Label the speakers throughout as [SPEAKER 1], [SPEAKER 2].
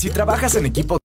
[SPEAKER 1] Si trabajas en equipo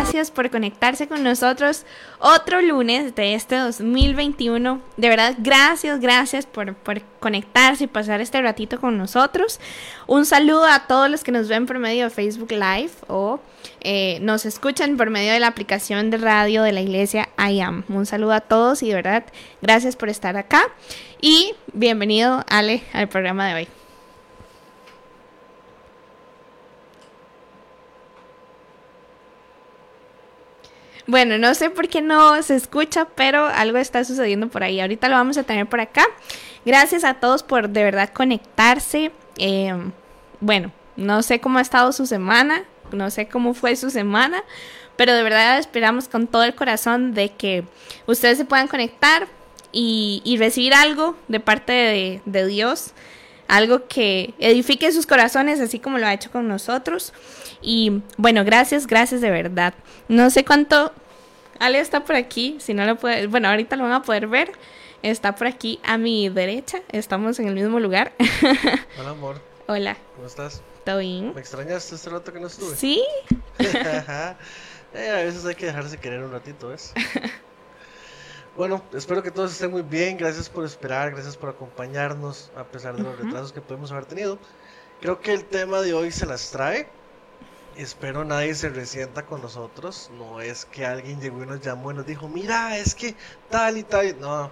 [SPEAKER 2] gracias por conectarse con nosotros otro lunes de este 2021. De verdad, gracias, gracias por, por conectarse y pasar este ratito con nosotros. Un saludo a todos los que nos ven por medio de Facebook Live o eh, nos escuchan por medio de la aplicación de radio de la iglesia I Am. Un saludo a todos y de verdad, gracias por estar acá. Y bienvenido, Ale, al programa de hoy. Bueno, no sé por qué no se escucha, pero algo está sucediendo por ahí. Ahorita lo vamos a tener por acá. Gracias a todos por de verdad conectarse. Eh, bueno, no sé cómo ha estado su semana, no sé cómo fue su semana, pero de verdad esperamos con todo el corazón de que ustedes se puedan conectar y, recibir algo de parte de, de Dios algo que edifique sus corazones, así como lo ha hecho con nosotros. Y bueno, gracias, gracias de verdad. No sé cuánto. Ale está por aquí, si no lo puede. Bueno, ahorita lo van a poder ver. Está por aquí a mi derecha. Estamos en el mismo lugar.
[SPEAKER 3] Hola, amor.
[SPEAKER 2] Hola,
[SPEAKER 3] ¿Cómo estás?
[SPEAKER 2] ¿todo bien?
[SPEAKER 3] ¿Me extrañaste este rato que no estuve?
[SPEAKER 2] Sí,
[SPEAKER 3] Eh, a veces hay que dejarse querer un ratito, ¿ves? bueno, espero que todos estén muy bien. Gracias por esperar, gracias por acompañarnos a pesar de los retrasos que podemos haber tenido. Creo que el tema de hoy se las trae. Espero nadie se resienta con nosotros. No es que alguien llegó y nos llamó y nos dijo, mira, es que tal y tal. No,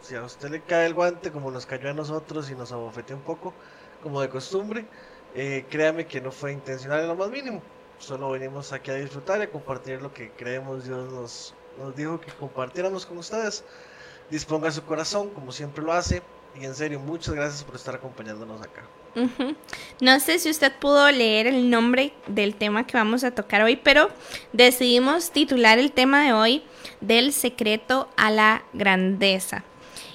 [SPEAKER 3] si a usted le cae el guante como nos cayó a nosotros y nos abofeteó un poco, como de costumbre, eh, créame que no fue intencional en lo más mínimo. Solo venimos aquí a disfrutar y a compartir lo que creemos Dios nos, nos dijo que compartiéramos con ustedes. Disponga su corazón, como siempre lo hace. Y en serio, muchas gracias por estar acompañándonos acá.
[SPEAKER 2] No sé si usted pudo leer el nombre del tema que vamos a tocar hoy, pero decidimos titular el tema de hoy del secreto a la grandeza.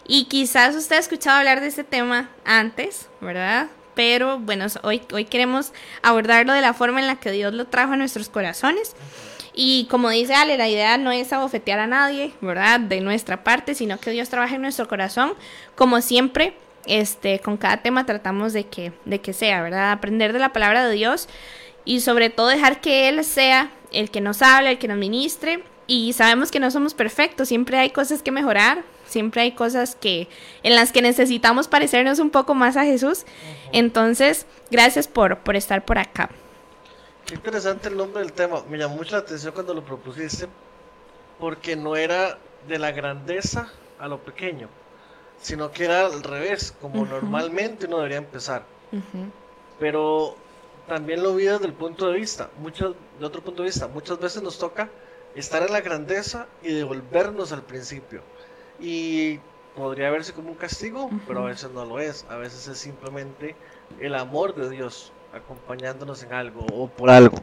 [SPEAKER 2] Y quizás usted ha escuchado hablar de este tema antes, ¿verdad? Pero bueno, hoy, hoy queremos abordarlo de la forma en la que Dios lo trajo a nuestros corazones. Y como dice Ale, la idea no es abofetear a nadie, ¿verdad? De nuestra parte, sino que Dios trabaje en nuestro corazón. Como siempre, este, con cada tema tratamos de que, de que sea, ¿verdad? Aprender de la palabra de Dios y sobre todo dejar que Él sea el que nos hable, el que nos ministre. Y sabemos que no somos perfectos, siempre hay cosas que mejorar, siempre hay cosas que en las que necesitamos parecernos un poco más a Jesús. Entonces, gracias por, por estar por acá.
[SPEAKER 3] Qué interesante el nombre del tema. Me llamó mucho la atención cuando lo propusiste, porque no era de la grandeza a lo pequeño, sino que era al revés, como normalmente uno debería empezar. Pero también lo vi desde el punto de vista, mucho, de otro punto de vista. Muchas veces nos toca estar en la grandeza y devolvernos al principio. Y podría verse como un castigo, pero a veces no lo es. A veces es simplemente el amor de Dios acompañándonos en algo o por algo.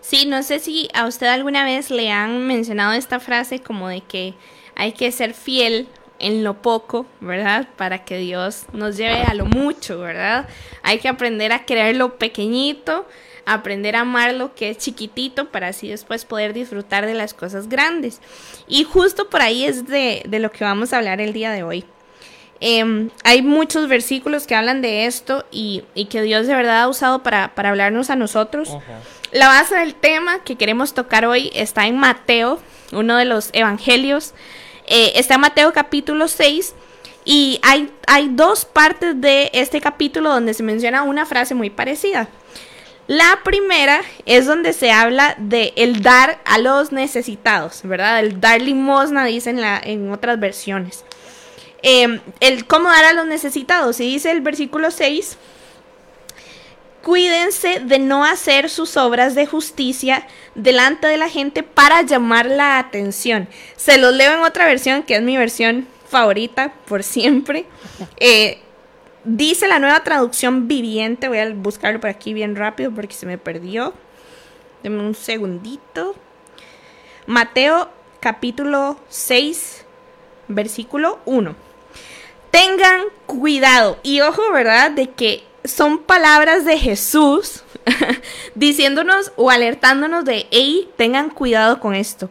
[SPEAKER 2] Sí, no sé si a usted alguna vez le han mencionado esta frase como de que hay que ser fiel en lo poco, ¿verdad? Para que Dios nos lleve a lo mucho, ¿verdad? Hay que aprender a querer lo pequeñito, aprender a amar lo que es chiquitito para así después poder disfrutar de las cosas grandes. Y justo por ahí es de, de lo que vamos a hablar el día de hoy. Eh, hay muchos versículos que hablan de esto y, y que Dios de verdad ha usado para, para hablarnos a nosotros. La base del tema que queremos tocar hoy está en Mateo, uno de los evangelios. Eh, está Mateo capítulo 6 y hay, hay dos partes de este capítulo donde se menciona una frase muy parecida. La primera es donde se habla de el dar a los necesitados, ¿verdad? El dar limosna, dicen en otras versiones. Eh, el cómo dar a los necesitados. Y dice el versículo 6, cuídense de no hacer sus obras de justicia delante de la gente para llamar la atención. Se los leo en otra versión, que es mi versión favorita por siempre. Eh, dice la nueva traducción viviente, voy a buscarlo por aquí bien rápido porque se me perdió. Deme un segundito. Mateo capítulo 6, versículo 1 tengan cuidado. Y ojo, ¿verdad? De que son palabras de Jesús diciéndonos o alertándonos de, hey, tengan cuidado con esto.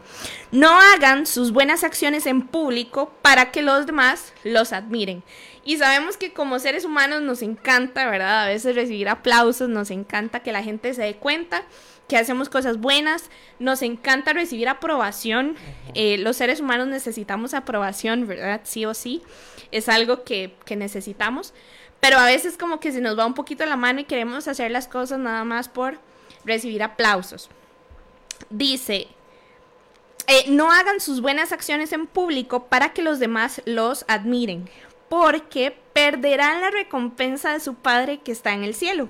[SPEAKER 2] No hagan sus buenas acciones en público para que los demás los admiren. Y sabemos que como seres humanos nos encanta, ¿verdad? A veces recibir aplausos, nos encanta que la gente se dé cuenta que hacemos cosas buenas, nos encanta recibir aprobación. Eh, los seres humanos necesitamos aprobación, ¿verdad? Sí o sí. Es algo que, que necesitamos. Pero a veces como que se nos va un poquito la mano y queremos hacer las cosas nada más por recibir aplausos. Dice, eh, no hagan sus buenas acciones en público para que los demás los admiren, porque perderán la recompensa de su Padre que está en el cielo.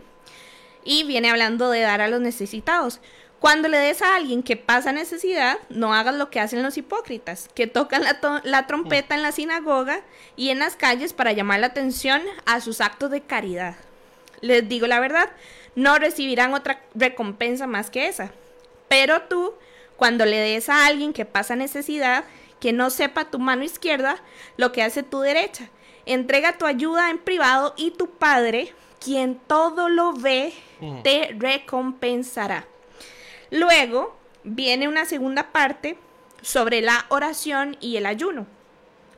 [SPEAKER 2] Y viene hablando de dar a los necesitados. Cuando le des a alguien que pasa necesidad, no hagas lo que hacen los hipócritas, que tocan la, to- la trompeta en la sinagoga y en las calles para llamar la atención a sus actos de caridad. Les digo la verdad, no recibirán otra recompensa más que esa. Pero tú, cuando le des a alguien que pasa necesidad, que no sepa tu mano izquierda lo que hace tu derecha, entrega tu ayuda en privado y tu Padre, quien todo lo ve, te recompensará. Luego viene una segunda parte sobre la oración y el ayuno.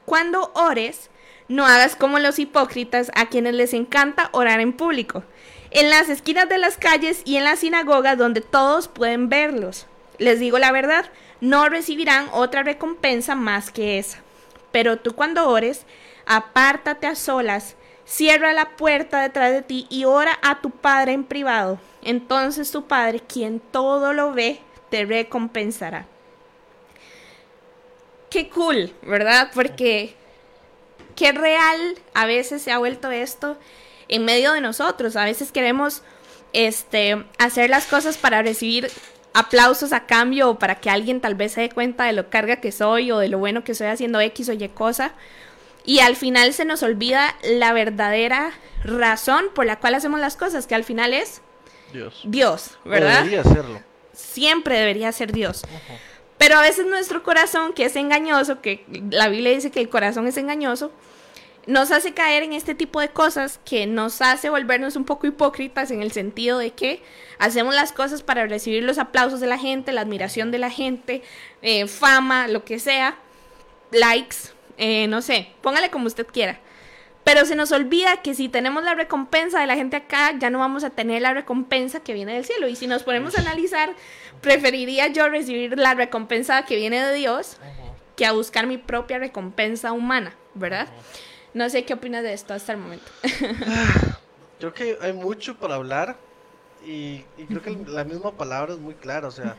[SPEAKER 2] Cuando ores, no hagas como los hipócritas a quienes les encanta orar en público, en las esquinas de las calles y en las sinagogas donde todos pueden verlos. Les digo la verdad, no recibirán otra recompensa más que esa. Pero tú cuando ores, apártate a solas, cierra la puerta detrás de ti y ora a tu Padre en privado. Entonces tu Padre, quien todo lo ve, te recompensará. Qué cool, ¿verdad? Porque qué real a veces se ha vuelto esto en medio de nosotros. A veces queremos este, hacer las cosas para recibir aplausos a cambio o para que alguien tal vez se dé cuenta de lo carga que soy o de lo bueno que estoy haciendo X o Y cosa. Y al final se nos olvida la verdadera razón por la cual hacemos las cosas, que al final es
[SPEAKER 3] Dios.
[SPEAKER 2] Dios,
[SPEAKER 3] O
[SPEAKER 2] ¿verdad?
[SPEAKER 3] Debería hacerlo.
[SPEAKER 2] Siempre debería ser Dios. Pero a veces nuestro corazón, que es engañoso, que la Biblia dice que el corazón es engañoso, nos hace caer en este tipo de cosas que nos hace volvernos un poco hipócritas en el sentido de que hacemos las cosas para recibir los aplausos de la gente, la admiración de la gente, eh, fama, lo que sea, likes, eh, no sé, póngale como usted quiera. Pero se nos olvida que si tenemos la recompensa de la gente acá, ya no vamos a tener la recompensa que viene del cielo. Y si nos ponemos a analizar, preferiría yo recibir la recompensa que viene de Dios que a buscar mi propia recompensa humana, ¿verdad? No sé qué opinas de esto hasta el momento.
[SPEAKER 3] Creo que hay mucho para hablar y, y creo que la misma palabra es muy clara, o sea,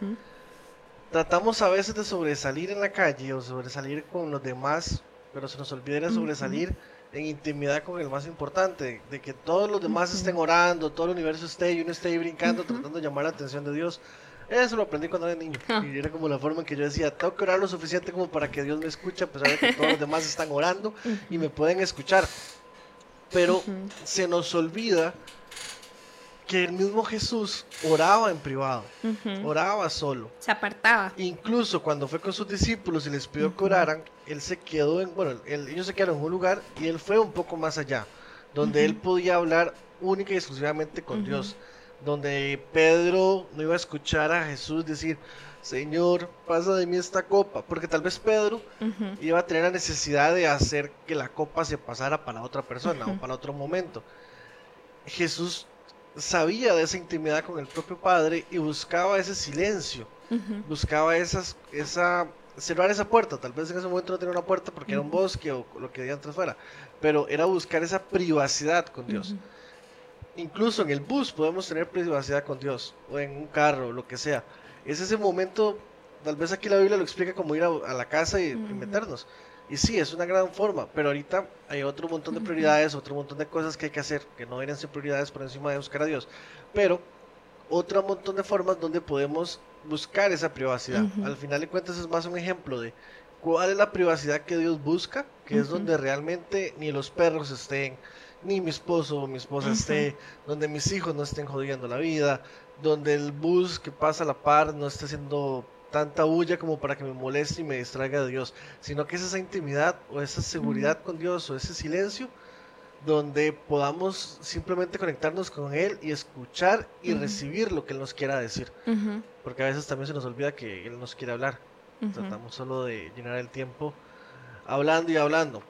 [SPEAKER 3] tratamos a veces de sobresalir en la calle o sobresalir con los demás, pero se nos olvida de sobresalir en intimidad con el más importante, de que todos los demás estén orando, todo el universo esté y uno esté ahí brincando, tratando de llamar la atención de Dios. Eso lo aprendí cuando era niño.
[SPEAKER 2] Ah.
[SPEAKER 3] Y era como la forma en que yo decía, tengo que orar lo suficiente como para que Dios me escuche, a pesar de que todos los demás están orando y me pueden escuchar. Pero se nos olvida que el mismo Jesús oraba en privado, oraba solo.
[SPEAKER 2] Se apartaba.
[SPEAKER 3] Incluso cuando fue con sus discípulos y les pidió que oraran, él se quedó en, bueno, él- ellos se quedaron en un lugar y él fue un poco más allá, donde él podía hablar única y exclusivamente con Dios, donde Pedro no iba a escuchar a Jesús decir, Señor, pasa de mí esta copa, porque tal vez Pedro iba a tener la necesidad de hacer que la copa se pasara para otra persona o para otro momento. Jesús sabía de esa intimidad con el propio Padre y buscaba ese silencio, buscaba esas, esa, cerrar esa puerta. Tal vez en ese momento no tenía una puerta porque era un bosque o lo que antes fuera, pero era buscar esa privacidad con Dios. Incluso en el bus podemos tener privacidad con Dios, o en un carro, lo que sea. Es ese momento, tal vez aquí la Biblia lo explica como ir a, a la casa y, y meternos. Y sí, es una gran forma, pero ahorita hay otro montón de prioridades, otro montón de cosas que hay que hacer, que no vienen ser prioridades por encima de buscar a Dios. Pero otro montón de formas donde podemos buscar esa privacidad. Al final de cuentas es más un ejemplo de cuál es la privacidad que Dios busca, que es donde realmente ni los perros estén, ni mi esposo o mi esposa esté, donde mis hijos no estén jodiendo la vida, donde el bus que pasa a la par no esté haciendo tanta bulla como para que me moleste y me distraiga de Dios, sino que es esa intimidad o esa seguridad con Dios o ese silencio donde podamos simplemente conectarnos con Él y escuchar y recibir lo que Él nos quiera decir. Porque a veces también se nos olvida que Él nos quiere hablar. Tratamos solo de llenar el tiempo hablando y hablando.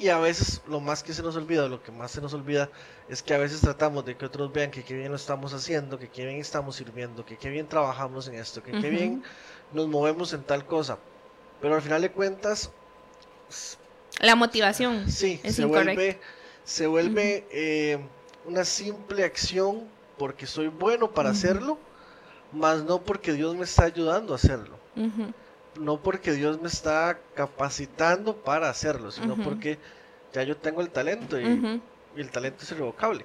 [SPEAKER 3] Y a veces lo más que se nos olvida, lo que más se nos olvida, es que a veces tratamos de que otros vean que qué bien lo estamos haciendo, que qué bien estamos sirviendo, que qué bien trabajamos en esto, que qué bien nos movemos en tal cosa. Pero al final de cuentas,
[SPEAKER 2] La motivación
[SPEAKER 3] sí,
[SPEAKER 2] es
[SPEAKER 3] se vuelve, se vuelve eh, una simple acción porque soy bueno para hacerlo, más no porque Dios me está ayudando a hacerlo. No porque Dios me está capacitando para hacerlo, sino porque ya yo tengo el talento y el talento es irrevocable.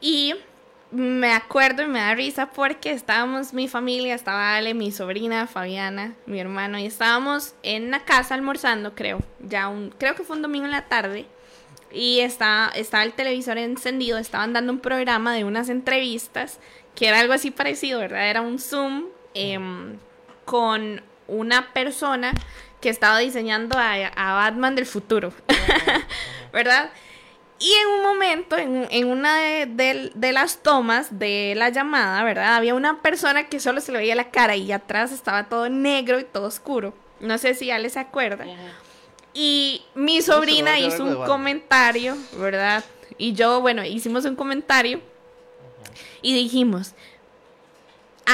[SPEAKER 2] Y me acuerdo y me da risa porque estábamos, mi familia, estaba Ale, mi sobrina, Fabiana, mi hermano, y estábamos en la casa almorzando, creo, ya un, creo que fue un domingo en la tarde, y estaba, estaba el televisor encendido, estaban dando un programa de unas entrevistas, que era algo así parecido, ¿verdad? Era un Zoom em, con una persona que estaba diseñando a, a Batman del futuro, ¿verdad? Y en un momento, en, en una de, de- de las tomas de la llamada, ¿verdad? Había una persona que solo se le veía la cara y atrás estaba todo negro y todo oscuro. No sé si Ale se acuerda. Y mi sobrina hizo un comentario, ¿verdad? Y yo, bueno, hicimos un comentario y dijimos,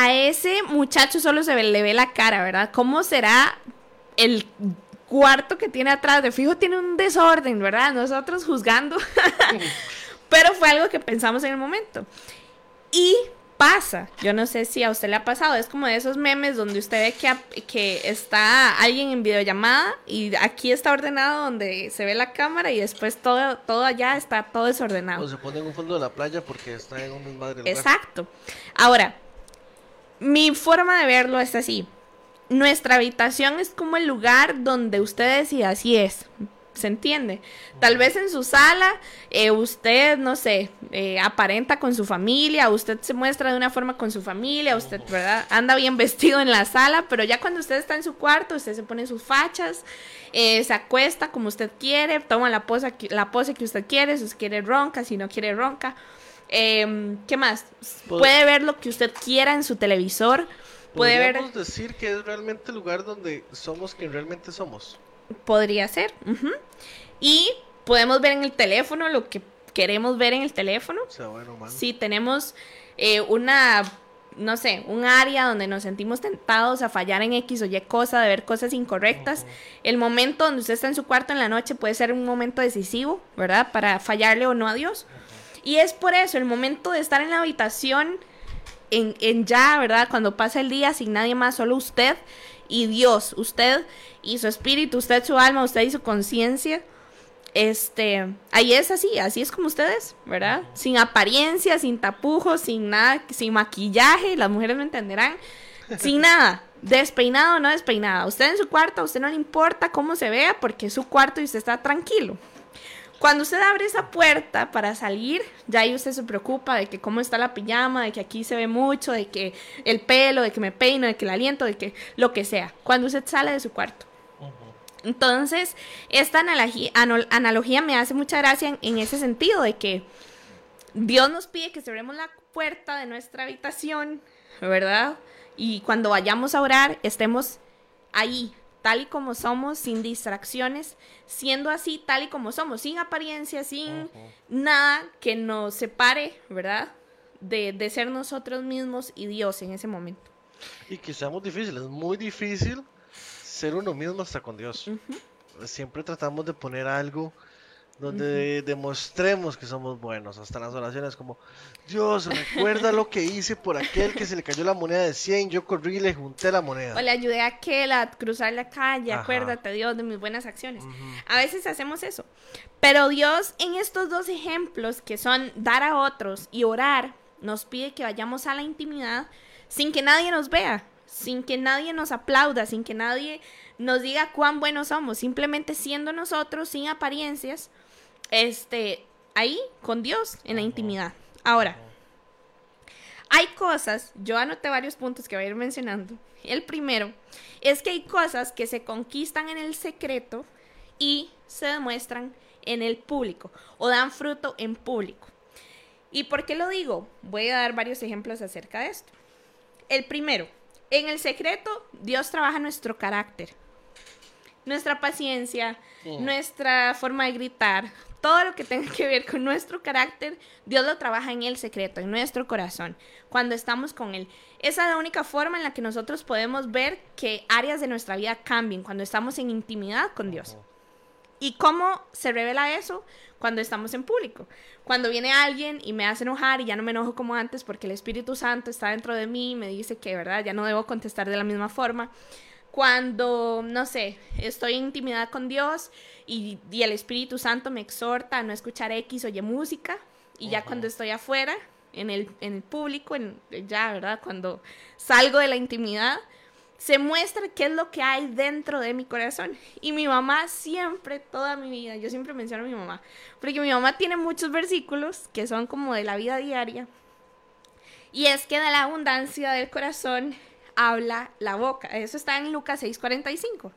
[SPEAKER 2] a ese muchacho solo se ve- le ve la cara, ¿verdad? ¿Cómo será el cuarto que tiene atrás? De fijo tiene un desorden, ¿verdad? Nosotros juzgando. Pero fue algo que pensamos en el momento. Y pasa, yo no sé si a usted le ha pasado, es como de esos memes donde usted ve que, que está alguien en videollamada y aquí está ordenado donde se ve la cámara y después todo, todo allá está todo desordenado.
[SPEAKER 3] O se pone en un fondo de la playa porque está en un desmadre.
[SPEAKER 2] Exacto. Ahora, mi forma de verlo es así. Nuestra habitación es como el lugar donde usted decide, así es. ¿Se entiende? Tal vez en su sala eh, usted, no sé, eh, aparenta con su familia, usted se muestra de una forma con su familia, usted, ¿verdad? Anda bien vestido en la sala, pero ya cuando usted está en su cuarto, usted se pone sus fachas, eh, se acuesta como usted quiere, toma la pose, la pose que usted quiere, si quiere ronca, si no quiere ronca. Em, ¿Qué más?
[SPEAKER 3] Pod-
[SPEAKER 2] Puede ver lo que usted quiera en su televisor. Puede ver.
[SPEAKER 3] Decir que es realmente el lugar donde somos quien realmente somos.
[SPEAKER 2] Podría ser. Y podemos ver en el teléfono lo que queremos ver en el teléfono.
[SPEAKER 3] O sea, bueno, man.
[SPEAKER 2] Si tenemos eh, una, no sé, un área donde nos sentimos tentados a fallar en X o Y cosa, de ver cosas incorrectas, el momento donde usted está en su cuarto en la noche puede ser un momento decisivo, ¿verdad? Para fallarle o no a Dios. Y es por eso, el momento de estar en la habitación, en, en ya, ¿verdad? Cuando pasa el día sin nadie más, solo usted y Dios, usted y su espíritu, usted su alma, usted y su conciencia. Este, ahí es así, así es como ustedes, ¿verdad? Sin apariencia, sin tapujos, sin nada, sin maquillaje, las mujeres me entenderán, sin nada, despeinado o no despeinada. Usted en su cuarto, a usted no le importa cómo se vea porque es su cuarto y usted está tranquilo. Cuando usted abre esa puerta para salir, ya ahí usted se preocupa de que cómo está la pijama, de que aquí se ve mucho, de que el pelo, de que me peino, de que el aliento, de que lo que sea. Cuando usted sale de su cuarto. Entonces, esta analogía, me hace mucha gracia en, en ese sentido de que Dios nos pide que cerremos la puerta de nuestra habitación, ¿verdad? Y cuando vayamos a orar, estemos ahí, tal y como somos, sin distracciones, siendo así, tal y como somos, sin apariencia, sin nada que nos separe, ¿verdad? De, de ser nosotros mismos y Dios en ese momento.
[SPEAKER 3] Y que seamos difíciles. Es muy difícil ser uno mismo hasta con Dios. Siempre tratamos de poner algo donde demostremos que somos buenos. Hasta en las oraciones como, Dios, recuerda lo que hice por aquel que se le cayó la moneda de 100, yo corrí y le junté la moneda.
[SPEAKER 2] O le ayudé a aquel a cruzar la calle,
[SPEAKER 3] Ajá.
[SPEAKER 2] acuérdate Dios de mis buenas acciones. A veces hacemos eso. Pero Dios en estos dos ejemplos que son dar a otros y orar, nos pide que vayamos a la intimidad sin que nadie nos vea, sin que nadie nos aplauda, sin que nadie nos diga cuán buenos somos, simplemente siendo nosotros sin apariencias, este, ahí con Dios en la intimidad. Ahora, hay cosas, yo anoté varios puntos que voy a ir mencionando. El primero es que hay cosas que se conquistan en el secreto y se demuestran en el público o dan fruto en público. ¿Y por qué lo digo? Voy a dar varios ejemplos acerca de esto. El primero, en el secreto Dios trabaja nuestro carácter. nuestra paciencia, nuestra forma de gritar, todo lo que tenga que ver con nuestro carácter, Dios lo trabaja en el secreto, en nuestro corazón, cuando estamos con Él. Esa es la única forma en la que nosotros podemos ver que áreas de nuestra vida cambien, cuando estamos en intimidad con Dios. ¿Y cómo se revela eso? Cuando estamos en público. Cuando viene alguien y me hace enojar y ya no me enojo como antes porque el Espíritu Santo está dentro de mí y me dice que, ¿verdad? Ya no debo contestar de la misma forma. Cuando, no sé, estoy en intimidad con Dios y, y el Espíritu Santo me exhorta a no escuchar X o Y música. Y ya cuando estoy afuera, en el, en el público, en, ya, ¿verdad? Cuando salgo de la intimidad, se muestra qué es lo que hay dentro de mi corazón. Y mi mamá siempre, toda mi vida, yo siempre menciono a mi mamá, porque mi mamá tiene muchos versículos que son como de la vida diaria. Y es que de la abundancia del corazón habla la boca. Eso está en Lucas 6:45.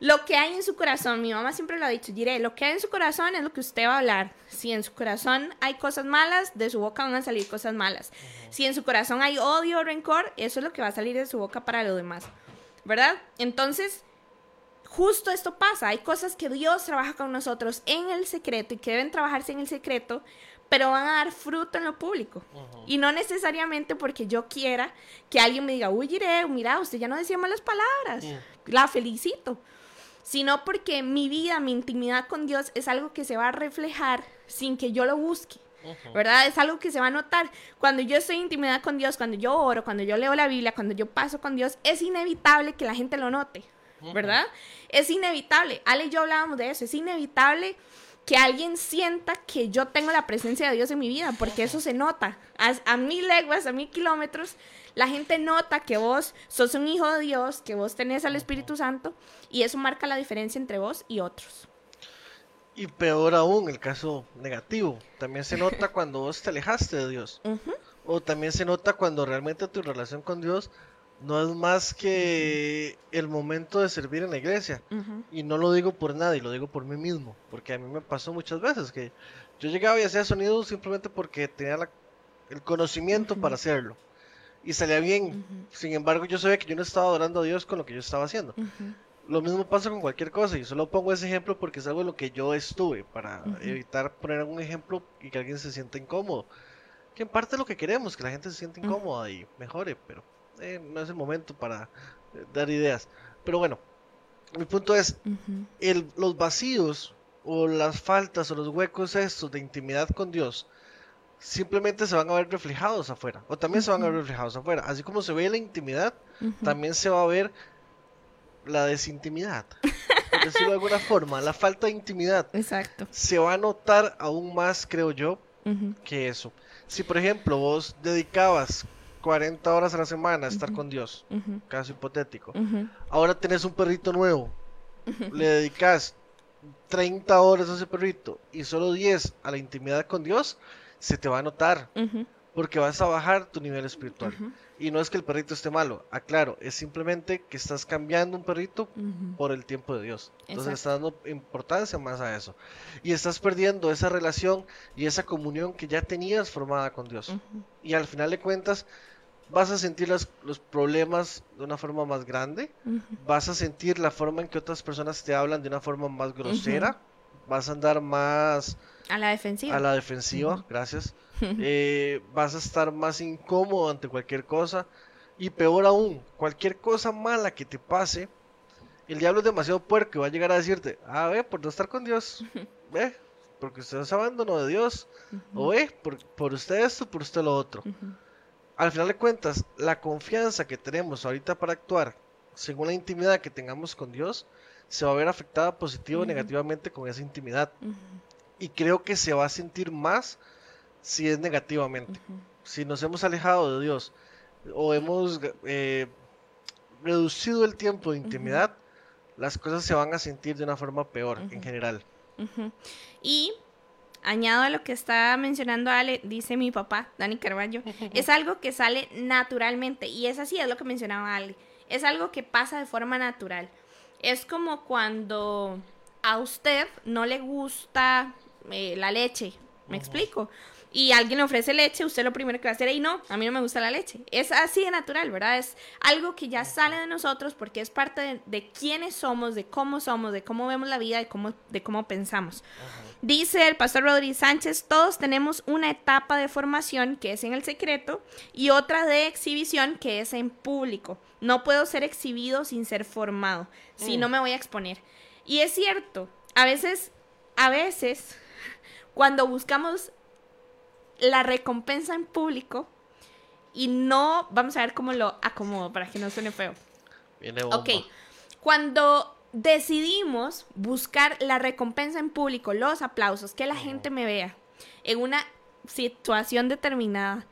[SPEAKER 2] Lo que hay en su corazón, mi mamá siempre lo ha dicho, diré, lo que hay en su corazón es lo que usted va a hablar. Si en su corazón hay cosas malas, de su boca van a salir cosas malas. Si en su corazón hay odio o rencor, eso es lo que va a salir de su boca para lo demás. ¿Verdad? Entonces, justo esto pasa. Hay cosas que Dios trabaja con nosotros en el secreto y que deben trabajarse en el secreto, pero van a dar fruto en lo público. Y no necesariamente porque yo quiera que alguien me diga, uy, iré, mira, usted ya no decía malas palabras. La felicito sino porque mi vida, mi intimidad con Dios es algo que se va a reflejar sin que yo lo busque. ¿Verdad? Es algo que se va a notar. Cuando yo estoy en intimidad con Dios, cuando yo oro, cuando yo leo la Biblia, cuando yo paso con Dios, es inevitable que la gente lo note. ¿Verdad? Es inevitable. Ale y yo hablábamos de eso. Es inevitable que alguien sienta que yo tengo la presencia de Dios en mi vida, porque eso se nota. A, a mil leguas, a mil kilómetros, la gente nota que vos sos un hijo de Dios, que vos tenés al Espíritu Santo, y eso marca la diferencia entre vos y otros.
[SPEAKER 3] Y peor aún, el caso negativo. También se nota cuando vos te alejaste de Dios. O también se nota cuando realmente tu relación con Dios no es más que el momento de servir en la iglesia. Y no lo digo por nadie, lo digo por mí mismo. Porque a mí me pasó muchas veces que yo llegaba y hacía sonido simplemente porque tenía la- el conocimiento para hacerlo. Y salía bien. Sin embargo, yo sabía que yo no estaba adorando a Dios con lo que yo estaba haciendo. Lo mismo pasa con cualquier cosa. Y solo pongo ese ejemplo porque es algo en lo que yo estuve. Para evitar poner un ejemplo y que alguien se sienta incómodo. Que en parte es lo que queremos, que la gente se sienta incómoda y mejore. Pero eh, no es el momento para eh, dar ideas. Pero bueno, mi punto es, el, los vacíos o las faltas o los huecos estos de intimidad con Dios simplemente se van a ver reflejados afuera. O también se van a ver reflejados afuera. Así como se ve la intimidad, también se va a ver la desintimidad. Por decirlo de alguna forma, la falta de intimidad
[SPEAKER 2] Exacto.
[SPEAKER 3] se va a notar aún más, creo yo, que eso. Si por ejemplo vos dedicabas 40 horas a la semana a estar con Dios, caso hipotético, ahora tenés un perrito nuevo, le dedicas 30 horas a ese perrito y solo 10 a la intimidad con Dios, se te va a notar. Porque vas a bajar tu nivel espiritual. Y no es que el perrito esté malo, aclaro, es simplemente que estás cambiando un perrito por el tiempo de Dios. Entonces le estás dando importancia más a eso. Y estás perdiendo esa relación y esa comunión que ya tenías formada con Dios. Y al final de cuentas vas a sentir las- los problemas de una forma más grande, vas a sentir la forma en que otras personas te hablan de una forma más grosera, vas a andar más
[SPEAKER 2] A la defensiva.
[SPEAKER 3] a la defensiva, gracias. Eh, vas a estar más incómodo ante cualquier cosa. Y peor aún, cualquier cosa mala que te pase, el diablo es demasiado puerco y va a llegar a decirte, ah, ve, por no estar con Dios, ve, porque usted es abandono de Dios, o ve, por, por usted esto, por usted lo otro. Al final de cuentas, la confianza que tenemos ahorita para actuar, según la intimidad que tengamos con Dios, se va a ver afectada positivo o negativamente con esa intimidad. Y creo que se va a sentir más si es negativamente. Si nos hemos alejado de Dios o hemos eh, reducido el tiempo de intimidad, las cosas se van a sentir de una forma peor en general.
[SPEAKER 2] Y añado a lo que está mencionando Ale, dice mi papá, Dani Carballo, es algo que sale naturalmente. Y es así, es lo que mencionaba Ale. Es algo que pasa de forma natural. Es como cuando a usted no le gusta eh, la leche. ¿Me explico? Y alguien le ofrece leche, usted lo primero que va a hacer es, no, a mí no me gusta la leche. Es así de natural, ¿verdad? Es algo que ya sale de nosotros porque es parte de, de quiénes somos, de cómo somos, de cómo vemos la vida, de cómo, de cómo pensamos. Dice el pastor Rodríguez Sánchez, todos tenemos una etapa de formación que es en el secreto y otra de exhibición que es en público. No puedo ser exhibido sin ser formado, si no me voy a exponer. Y es cierto, a veces, a veces, cuando buscamos la recompensa en público y no, vamos a ver cómo lo acomodo para que no suene feo.
[SPEAKER 3] Viene bomba.
[SPEAKER 2] Ok, cuando decidimos buscar la recompensa en público, los aplausos, que la gente me vea en una situación determinada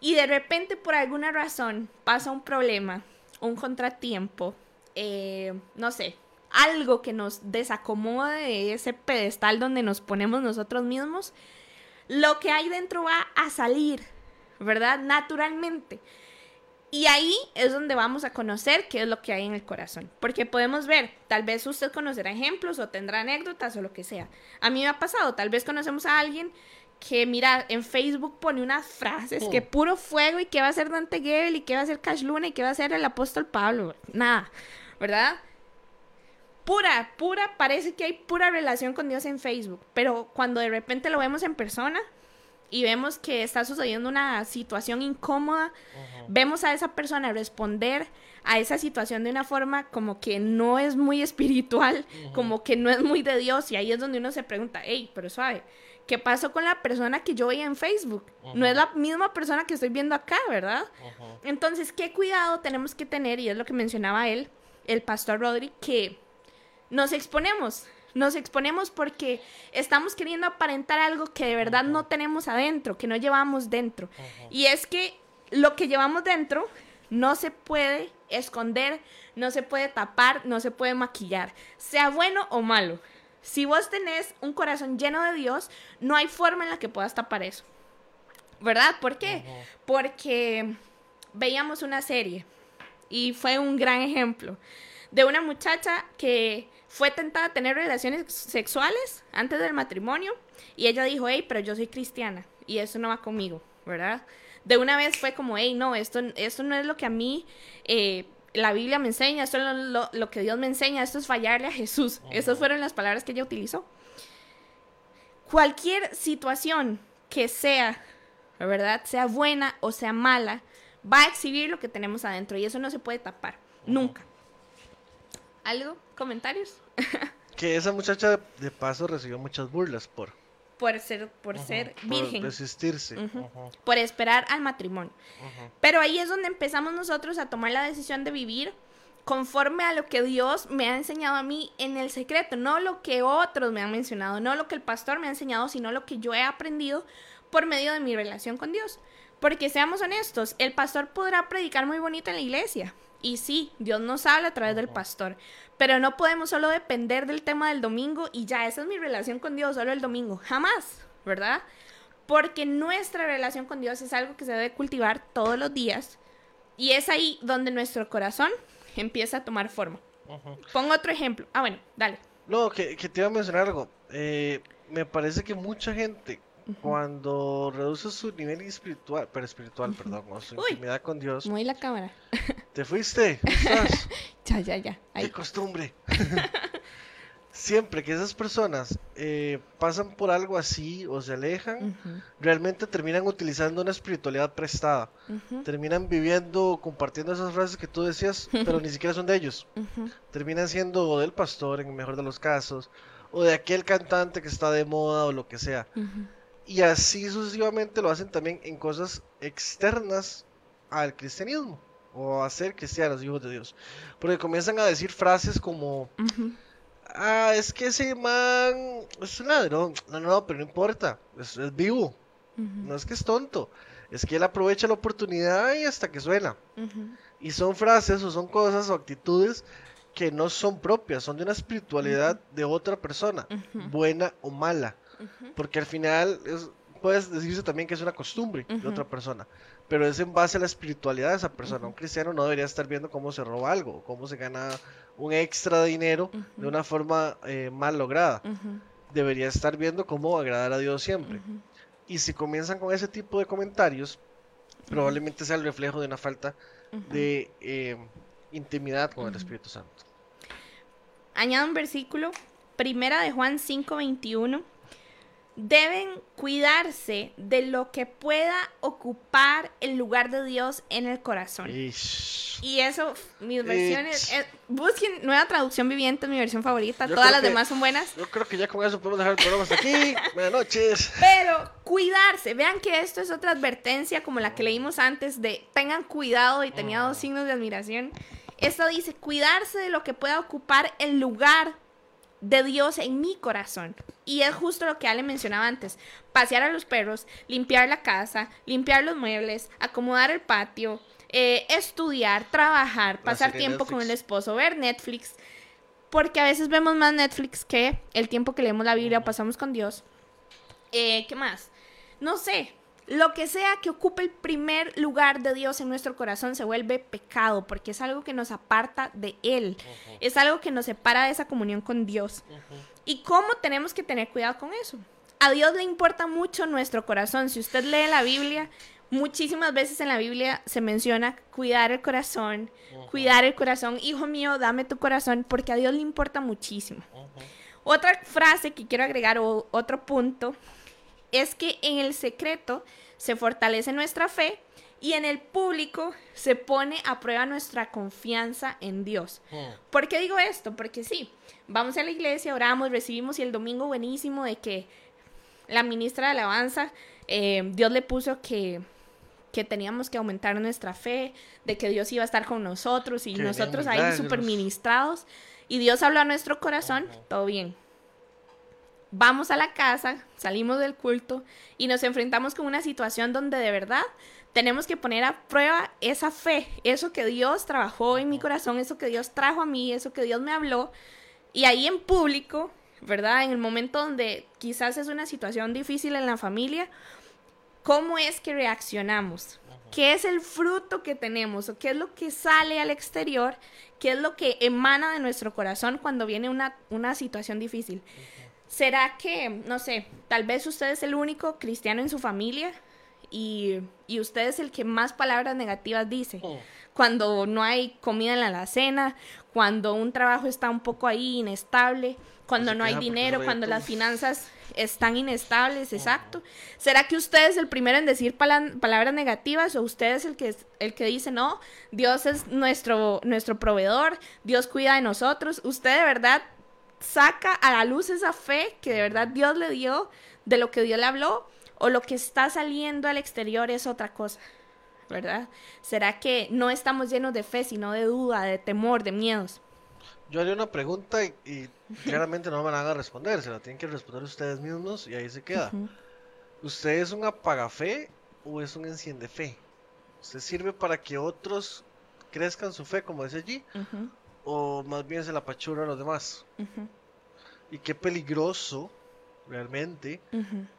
[SPEAKER 2] y de repente por alguna razón pasa un problema, un contratiempo, eh, no sé, algo que nos desacomode de ese pedestal donde nos ponemos nosotros mismos, lo que hay dentro va a salir, ¿verdad? Naturalmente. Y ahí es donde vamos a conocer qué es lo que hay en el corazón. Porque podemos ver, tal vez usted conocerá ejemplos o tendrá anécdotas o lo que sea. A mí me ha pasado, tal vez conocemos a alguien que, mira, en Facebook pone unas frases que puro fuego y que va a ser Dante Gebel y que va a ser Cash Luna y que va a ser el apóstol Pablo. Nada, ¿verdad? Pura, pura, parece que hay pura relación con Dios en Facebook. Pero cuando de repente lo vemos en persona, y vemos que está sucediendo una situación incómoda, vemos a esa persona responder a esa situación de una forma como que no es muy espiritual, como que no es muy de Dios, y ahí es donde uno se pregunta, hey, pero suave, ¿qué pasó con la persona que yo veía en Facebook? No es la misma persona que estoy viendo acá, ¿verdad? Entonces, ¿qué cuidado tenemos que tener? Y es lo que mencionaba él, el pastor Rodri, que nos exponemos. Nos exponemos porque estamos queriendo aparentar algo que de verdad no tenemos adentro, que no llevamos dentro. Y es que lo que llevamos dentro no se puede esconder, no se puede tapar, no se puede maquillar, sea bueno o malo. Si vos tenés un corazón lleno de Dios, no hay forma en la que puedas tapar eso. ¿Verdad? ¿Por qué? Porque veíamos una serie y fue un gran ejemplo de una muchacha que fue tentada a tener relaciones sexuales antes del matrimonio y ella dijo, hey, pero yo soy cristiana y eso no va conmigo, ¿verdad? De una vez fue como, hey, no, esto, esto no es lo que a mí eh, la Biblia me enseña, esto es lo, lo- lo que Dios me enseña, esto es fallarle a Jesús. Esas fueron las palabras que ella utilizó. Cualquier situación que sea, ¿verdad? Sea buena o sea mala, va a exhibir lo que tenemos adentro y eso no se puede tapar, nunca. ¿Algo? ¿Comentarios?
[SPEAKER 3] Que esa muchacha de, paso recibió muchas burlas por,
[SPEAKER 2] por ser, por ser
[SPEAKER 3] por
[SPEAKER 2] virgen.
[SPEAKER 3] resistirse.
[SPEAKER 2] Ujú.
[SPEAKER 3] Ujú,
[SPEAKER 2] por esperar al matrimonio. Pero ahí es donde empezamos nosotros a tomar la decisión de vivir conforme a lo que Dios me ha enseñado a mí en el secreto, no lo que otros me han mencionado, no lo que el pastor me ha enseñado, sino lo que yo he aprendido por medio de mi relación con Dios. Porque seamos honestos, el pastor podrá predicar muy bonito en la iglesia. Y sí, Dios nos habla a través del pastor. Pero no podemos solo depender del tema del domingo y ya, esa es mi relación con Dios, solo el domingo. Jamás, ¿verdad? Porque nuestra relación con Dios es algo que se debe cultivar todos los días. Y es ahí donde nuestro corazón empieza a tomar forma. Pongo otro ejemplo. Ah, bueno, dale.
[SPEAKER 3] No, que, que te iba a mencionar algo. Eh, me parece que mucha gente, cuando reduce su nivel espiritual, pero espiritual, perdón, o su
[SPEAKER 2] Uy.
[SPEAKER 3] intimidad con Dios,
[SPEAKER 2] Muy la cámara.
[SPEAKER 3] te fuiste.
[SPEAKER 2] Ya, ya, ya. Ahí.
[SPEAKER 3] Qué costumbre. Siempre que esas personas eh, pasan por algo así o se alejan, realmente terminan utilizando una espiritualidad prestada. Terminan viviendo, compartiendo esas frases que tú decías, pero ni siquiera son de ellos. Terminan siendo o del pastor, en el mejor de los casos, o de aquel cantante que está de moda o lo que sea.
[SPEAKER 2] Ujú.
[SPEAKER 3] Y así sucesivamente lo hacen también en cosas externas al cristianismo o a ser cristianos, hijos de Dios. Porque comienzan a decir frases como, ah, es que ese man es un ladrón. No, no, pero no importa, es, es vivo. No es que es tonto, es que él aprovecha la oportunidad y hasta que suena. Y son frases o son cosas o actitudes que no son propias, son de una espiritualidad de otra persona, buena o mala. Porque al final es, puedes decirse también que es una costumbre de
[SPEAKER 2] Ujú.
[SPEAKER 3] otra persona, pero es en base a la espiritualidad de esa persona. Un cristiano no debería estar viendo cómo se roba algo, cómo se gana un extra de dinero de una forma eh, mal lograda. Debería estar viendo cómo agradar a Dios siempre. Y si comienzan con ese tipo de comentarios, probablemente sea el reflejo de una falta de eh, intimidad con el Espíritu Santo.
[SPEAKER 2] Añado un versículo, primera de Juan 5:21. Deben cuidarse de lo que pueda ocupar el lugar de Dios en el corazón.
[SPEAKER 3] Ish.
[SPEAKER 2] Y eso, mis versiones, eh, busquen nueva traducción viviente, es mi versión favorita.
[SPEAKER 3] Yo
[SPEAKER 2] Todas las
[SPEAKER 3] que-
[SPEAKER 2] demás son buenas.
[SPEAKER 3] Yo creo que ya con eso podemos dejar el programa hasta aquí. Buenas noches.
[SPEAKER 2] Pero cuidarse, vean que esto es otra advertencia como la que leímos antes de tengan cuidado y tenía dos signos de admiración. Esto dice cuidarse de lo que pueda ocupar el lugar de Dios en mi corazón. Y es justo lo que Ale mencionaba antes. Pasear a los perros, limpiar la casa, limpiar los muebles, acomodar el patio, eh, estudiar, trabajar, pasar tiempo con el esposo, ver Netflix. Porque a veces vemos más Netflix que el tiempo que leemos la Biblia o pasamos con Dios. Eh, ¿Qué más? No sé. Lo que sea que ocupe el primer lugar de Dios en nuestro corazón se vuelve pecado porque es algo que nos aparta de Él. Es algo que nos separa de esa comunión con Dios. ¿Y cómo tenemos que tener cuidado con eso? A Dios le importa mucho nuestro corazón. Si usted lee la Biblia, muchísimas veces en la Biblia se menciona cuidar el corazón, cuidar el corazón. Hijo mío, dame tu corazón porque a Dios le importa muchísimo. Otra frase que quiero agregar o otro punto es que en el secreto se fortalece nuestra fe y en el público se pone a prueba nuestra confianza en Dios. ¿Por qué digo esto? Porque sí, vamos a la iglesia, oramos, recibimos y el domingo buenísimo de que la ministra de alabanza, eh, Dios le puso que, que teníamos que aumentar nuestra fe, de que Dios iba a estar con nosotros y nosotros ahí super ministrados y Dios habló a nuestro corazón, todo bien. Vamos a la casa, salimos del culto y nos enfrentamos con una situación donde de verdad tenemos que poner a prueba esa fe, eso que Dios trabajó en mi corazón, eso que Dios trajo a mí, eso que Dios me habló. Y ahí en público, ¿verdad? En el momento donde quizás es una situación difícil en la familia, ¿cómo es que reaccionamos? ¿Qué es el fruto que tenemos? ¿O qué es lo que sale al exterior? ¿Qué es lo que emana de nuestro corazón cuando viene una, una situación difícil? ¿Será que, no sé, tal vez usted es el único cristiano en su familia y, y usted es el que más palabras negativas dice? Cuando no hay comida en la alacena, cuando un trabajo está un poco ahí inestable, cuando no hay dinero, cuando las finanzas están inestables, exacto. ¿Será que usted es el primero en decir pala- palabras negativas o usted es el que, es- el que dice, no, Dios es nuestro, nuestro proveedor, Dios cuida de nosotros? ¿Usted de verdad saca a la luz esa fe que de verdad Dios le dio, de lo que Dios le habló, o lo que está saliendo al exterior es otra cosa? ¿Verdad? ¿Será que no estamos llenos de fe, sino de duda, de temor, de miedos?
[SPEAKER 3] Yo haría una pregunta y, y claramente no me la van a responder, se la tienen que responder ustedes mismos y ahí se queda. ¿Usted es un apagafe o es un enciende fe? ¿Usted sirve para que otros crezcan su fe, como dice allí,
[SPEAKER 2] Ujú,
[SPEAKER 3] o más bien se la apachurra a los demás? Y qué peligroso, realmente,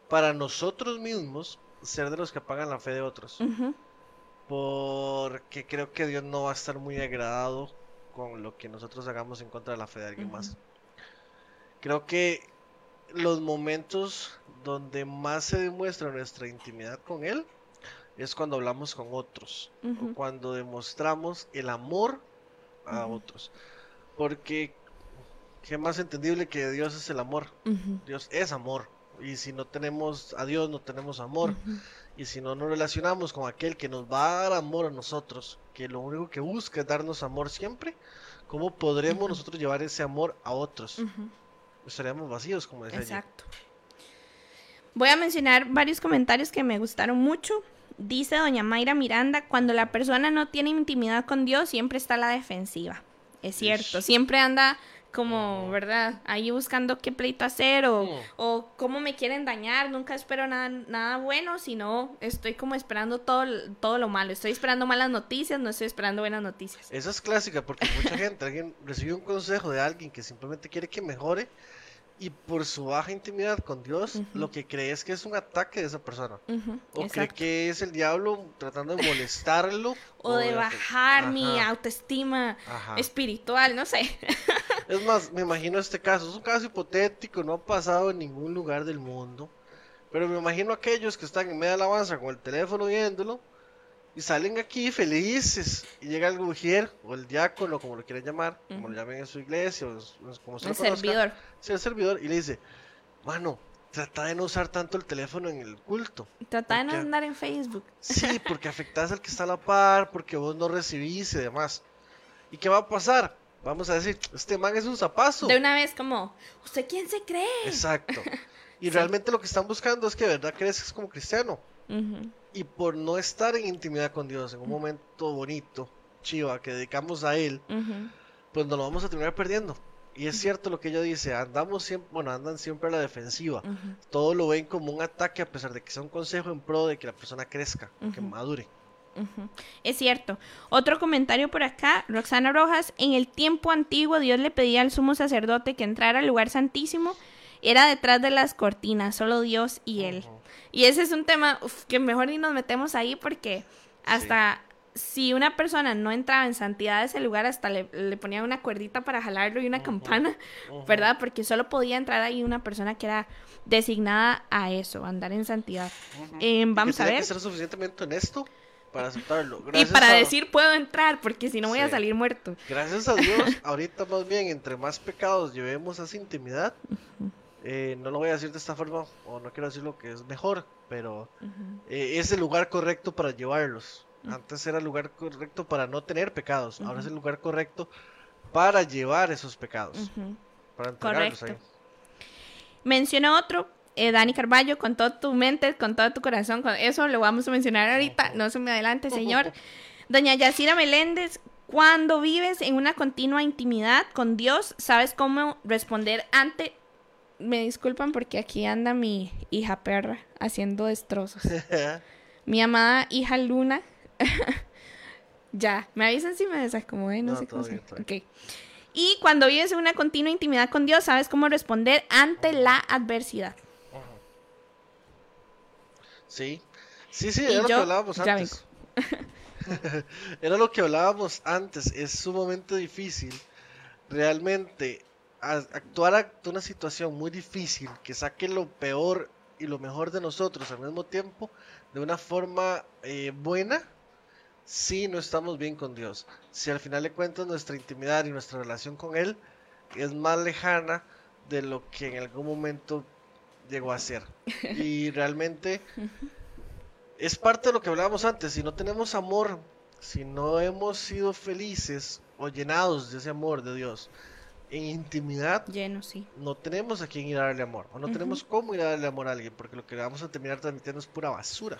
[SPEAKER 3] para nosotros mismos ser de los que apagan la fe de otros. Porque creo que Dios no va a estar muy agradado con lo que nosotros hagamos en contra de la fe de alguien más. Creo que los momentos donde más se demuestra nuestra intimidad con Él es cuando hablamos con otros o cuando demostramos el amor a otros. Porque qué más entendible que Dios es el amor. Dios es amor. Y si no tenemos a Dios, no tenemos amor. Y si no nos relacionamos con aquel que nos va a dar amor a nosotros, que lo único que busca es darnos amor siempre, ¿cómo podremos nosotros llevar ese amor a otros? Estaríamos vacíos, como decía.
[SPEAKER 2] Exacto. Voy a mencionar varios comentarios que me gustaron mucho. Dice doña Mayra Miranda, cuando la persona no tiene intimidad con Dios, siempre está a la defensiva. Es cierto,
[SPEAKER 3] Ish.
[SPEAKER 2] siempre anda como, ¿verdad? Ahí buscando qué pleito hacer o,
[SPEAKER 3] Mm.
[SPEAKER 2] o cómo me quieren dañar. Nunca espero nada, nada bueno, sino estoy como esperando todo, todo lo malo. Estoy esperando malas noticias, no estoy esperando buenas noticias.
[SPEAKER 3] Esa es clásica porque mucha gente, alguien recibe un consejo de alguien que simplemente quiere que mejore y por su baja intimidad con Dios, lo que cree es que es un ataque de esa persona. O cree
[SPEAKER 2] exacto.
[SPEAKER 3] que es el diablo tratando de molestarlo.
[SPEAKER 2] O de bajar mi autoestima
[SPEAKER 3] Ajá.
[SPEAKER 2] espiritual, no sé.
[SPEAKER 3] Es más, me imagino este caso, es un caso hipotético, no ha pasado en ningún lugar del mundo, Pero me imagino aquellos que están en media alabanza con el teléfono viéndolo y salen aquí felices y llega el mujer o el diácono, como lo quieran llamar, como lo llamen en su iglesia o o como se
[SPEAKER 2] El
[SPEAKER 3] conozca.
[SPEAKER 2] servidor.
[SPEAKER 3] Sí, el servidor y le dice, mano, trata de no usar tanto el teléfono en el culto.
[SPEAKER 2] Trata de no andar en Facebook.
[SPEAKER 3] Sí, porque afectas al que está a la par, porque vos no recibís y demás. ¿Y qué va a pasar? Vamos a decir, este man es un zapazo.
[SPEAKER 2] De una vez como, ¿usted quién se cree?
[SPEAKER 3] Exacto. Y realmente lo que están buscando es que de verdad crezcas como cristiano.
[SPEAKER 2] Ujú.
[SPEAKER 3] Y por no estar en intimidad con Dios, en un momento bonito, chiva, que dedicamos a Él, pues nos lo vamos a terminar perdiendo. Y es cierto lo que ella dice, andamos siempre, bueno, andan siempre a la defensiva. Todo lo ven como un ataque a pesar de que sea un consejo en pro de que la persona crezca, que madure.
[SPEAKER 2] Es cierto. Otro comentario por acá, Roxana Rojas, en el tiempo antiguo Dios le pedía al sumo sacerdote que entrara al lugar santísimo, era detrás de las cortinas, solo Dios y él. Y ese es un tema uf, que mejor ni nos metemos ahí porque hasta si una persona no entraba en santidad a ese lugar, hasta le, le ponía una cuerdita para jalarlo y una campana, ¿verdad? Porque solo podía entrar ahí una persona que era designada a eso, andar en santidad. Eh,
[SPEAKER 3] Y
[SPEAKER 2] vamos
[SPEAKER 3] que
[SPEAKER 2] a ver.
[SPEAKER 3] que ser suficientemente honesto para aceptarlo.
[SPEAKER 2] Y
[SPEAKER 3] Gracias
[SPEAKER 2] para
[SPEAKER 3] a-
[SPEAKER 2] decir puedo entrar, porque si no voy a salir muerto.
[SPEAKER 3] Gracias a Dios, ahorita más bien, entre más pecados llevemos a esa intimidad, eh, no lo voy a decir de esta forma, o no quiero decir lo que es mejor, pero eh, es el lugar correcto para llevarlos. Antes era el lugar correcto para no tener pecados, ahora es el lugar correcto para llevar esos pecados, para entregarlos
[SPEAKER 2] Correcto.
[SPEAKER 3] ahí.
[SPEAKER 2] Menciona otro, eh, Dani Carballo, con toda tu mente, con todo tu corazón, con eso lo vamos a mencionar ahorita, no se me adelante, señor. Doña Yacira Meléndez, cuando vives en una continua intimidad con Dios, sabes cómo responder ante... Me disculpan porque aquí anda mi hija perra haciendo destrozos. mi amada hija Luna. ya, me avisan si me desacomodé, no,
[SPEAKER 3] No,
[SPEAKER 2] sé cómo
[SPEAKER 3] bien,
[SPEAKER 2] Ok. Y cuando vives en una continua intimidad con Dios, sabes cómo responder ante la adversidad.
[SPEAKER 3] Sí, sí, sí, era lo que hablábamos antes. era lo que hablábamos antes, es sumamente difícil realmente actuar ante una situación muy difícil que saque lo peor y lo mejor de nosotros al mismo tiempo de una forma eh, buena si no estamos bien con Dios. Si al final de cuentas nuestra intimidad y nuestra relación con Él es más lejana de lo que en algún momento llegó a ser. Y realmente es parte de lo que hablábamos antes. Si no tenemos amor, si no hemos sido felices o llenados de ese amor de Dios en intimidad,
[SPEAKER 2] Lleno, sí.
[SPEAKER 3] no tenemos a quién ir a darle amor. O no tenemos cómo ir a darle amor a alguien, porque lo que vamos a terminar transmitiendo es pura basura.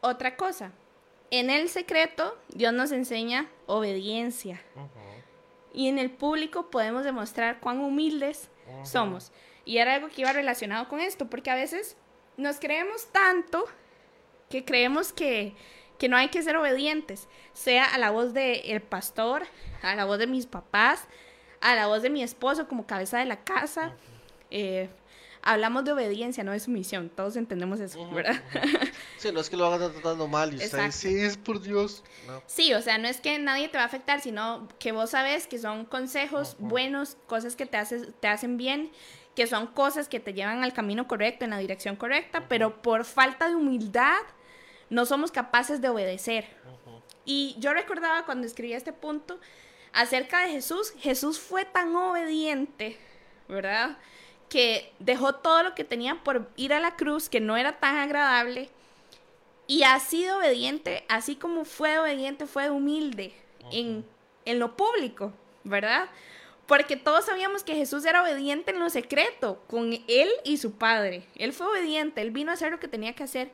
[SPEAKER 2] Otra cosa. En el secreto, Dios nos enseña obediencia. Y en el público podemos demostrar cuán humildes somos. Y era algo que iba relacionado con esto, porque a veces nos creemos tanto que creemos que, que no hay que ser obedientes, sea a la voz del pastor, a la voz de mis papás, a la voz de mi esposo como cabeza de la casa. Eh, hablamos de obediencia, no de sumisión, todos entendemos eso, ¿verdad?
[SPEAKER 3] Sí, no es que lo hagan tratando mal y usted
[SPEAKER 2] Exacto.
[SPEAKER 3] sí es por Dios. No.
[SPEAKER 2] Sí, o sea, no es que nadie te va a afectar, sino que vos sabes que son consejos buenos, cosas que te, haces, te hacen bien, que son cosas que te llevan al camino correcto, en la dirección correcta, pero por falta de humildad no somos capaces de obedecer. Y yo recordaba cuando escribí este punto acerca de Jesús, Jesús fue tan obediente, ¿verdad? Que dejó todo lo que tenía por ir a la cruz, que no era tan agradable, y ha sido obediente, así como fue obediente, fue humilde en, en lo público, ¿verdad? Porque todos sabíamos que Jesús era obediente en lo secreto, con él y su padre. Él fue obediente, él vino a hacer lo que tenía que hacer.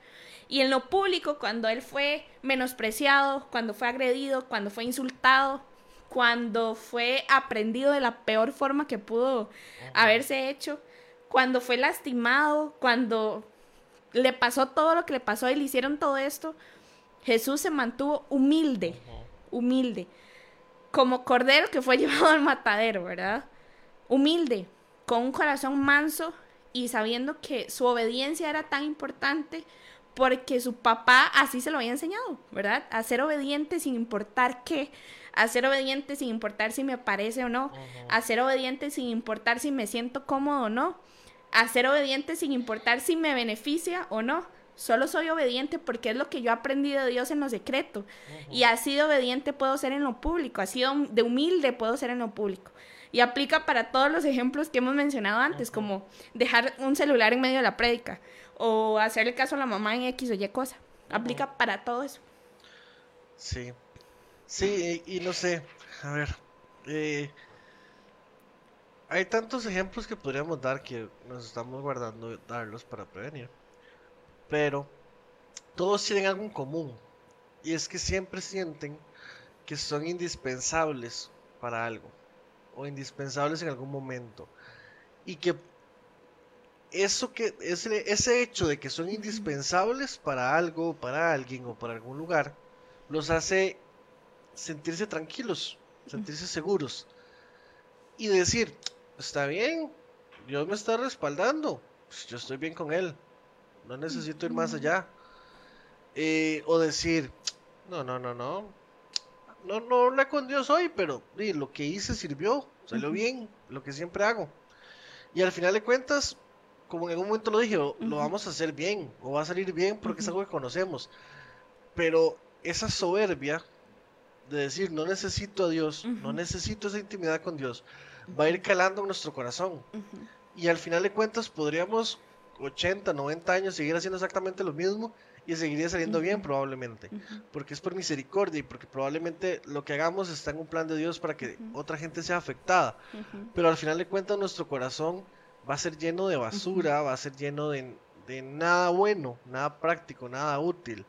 [SPEAKER 2] Y en lo público, cuando él fue menospreciado, cuando fue agredido, cuando fue insultado, cuando fue aprendido de la peor forma que pudo haberse hecho, cuando fue lastimado, cuando le pasó todo lo que le pasó y le hicieron todo esto, Jesús se mantuvo humilde, humilde, como cordero que fue llevado al matadero, ¿verdad? Humilde, con un corazón manso y sabiendo que su obediencia era tan importante porque su papá así se lo había enseñado, ¿verdad? A ser obediente sin importar qué, a ser obediente sin importar si me parece o no, a ser obediente sin importar si me siento cómodo o no, a ser obediente sin importar si me beneficia o no. Solo soy obediente porque es lo que yo aprendí de Dios en lo secreto. Y así de obediente puedo ser en lo público, así de- de humilde puedo ser en lo público. Y aplica para todos los ejemplos que hemos mencionado antes, como dejar un celular en medio de la prédica o hacerle caso a la mamá en X o Y cosa. Aplica para todo eso.
[SPEAKER 3] Sí. Sí, y, y no sé. A ver. eh, hay tantos ejemplos que podríamos dar que nos estamos guardando darlos para prevenir. Pero todos tienen algo en común. Y es que siempre sienten que son indispensables para algo. O indispensables en algún momento. Y que eso que ese, ese hecho de que son indispensables para algo, para alguien o para algún lugar, los hace sentirse tranquilos, sentirse seguros y decir, está bien, Dios me está respaldando, pues yo estoy bien con Él, no necesito ir más allá. Eh, o decir, no, no, no, no, no, no hablé con Dios hoy, pero lo que hice sirvió, salió bien, lo que siempre hago. Y al final de cuentas, como en algún momento lo dije, lo vamos a hacer bien, o va a salir bien porque es algo que conocemos. Pero esa soberbia de decir, no necesito a Dios, no necesito esa intimidad con Dios, va a ir calando en nuestro corazón. Y al final de cuentas podríamos 80, 90 años seguir haciendo exactamente lo mismo y seguiría saliendo bien probablemente. Porque es por misericordia y porque probablemente lo que hagamos está en un plan de Dios para que otra gente sea afectada. Pero al final de cuentas nuestro corazón va a ser lleno de basura, va a ser lleno de, de nada bueno, nada práctico, nada útil.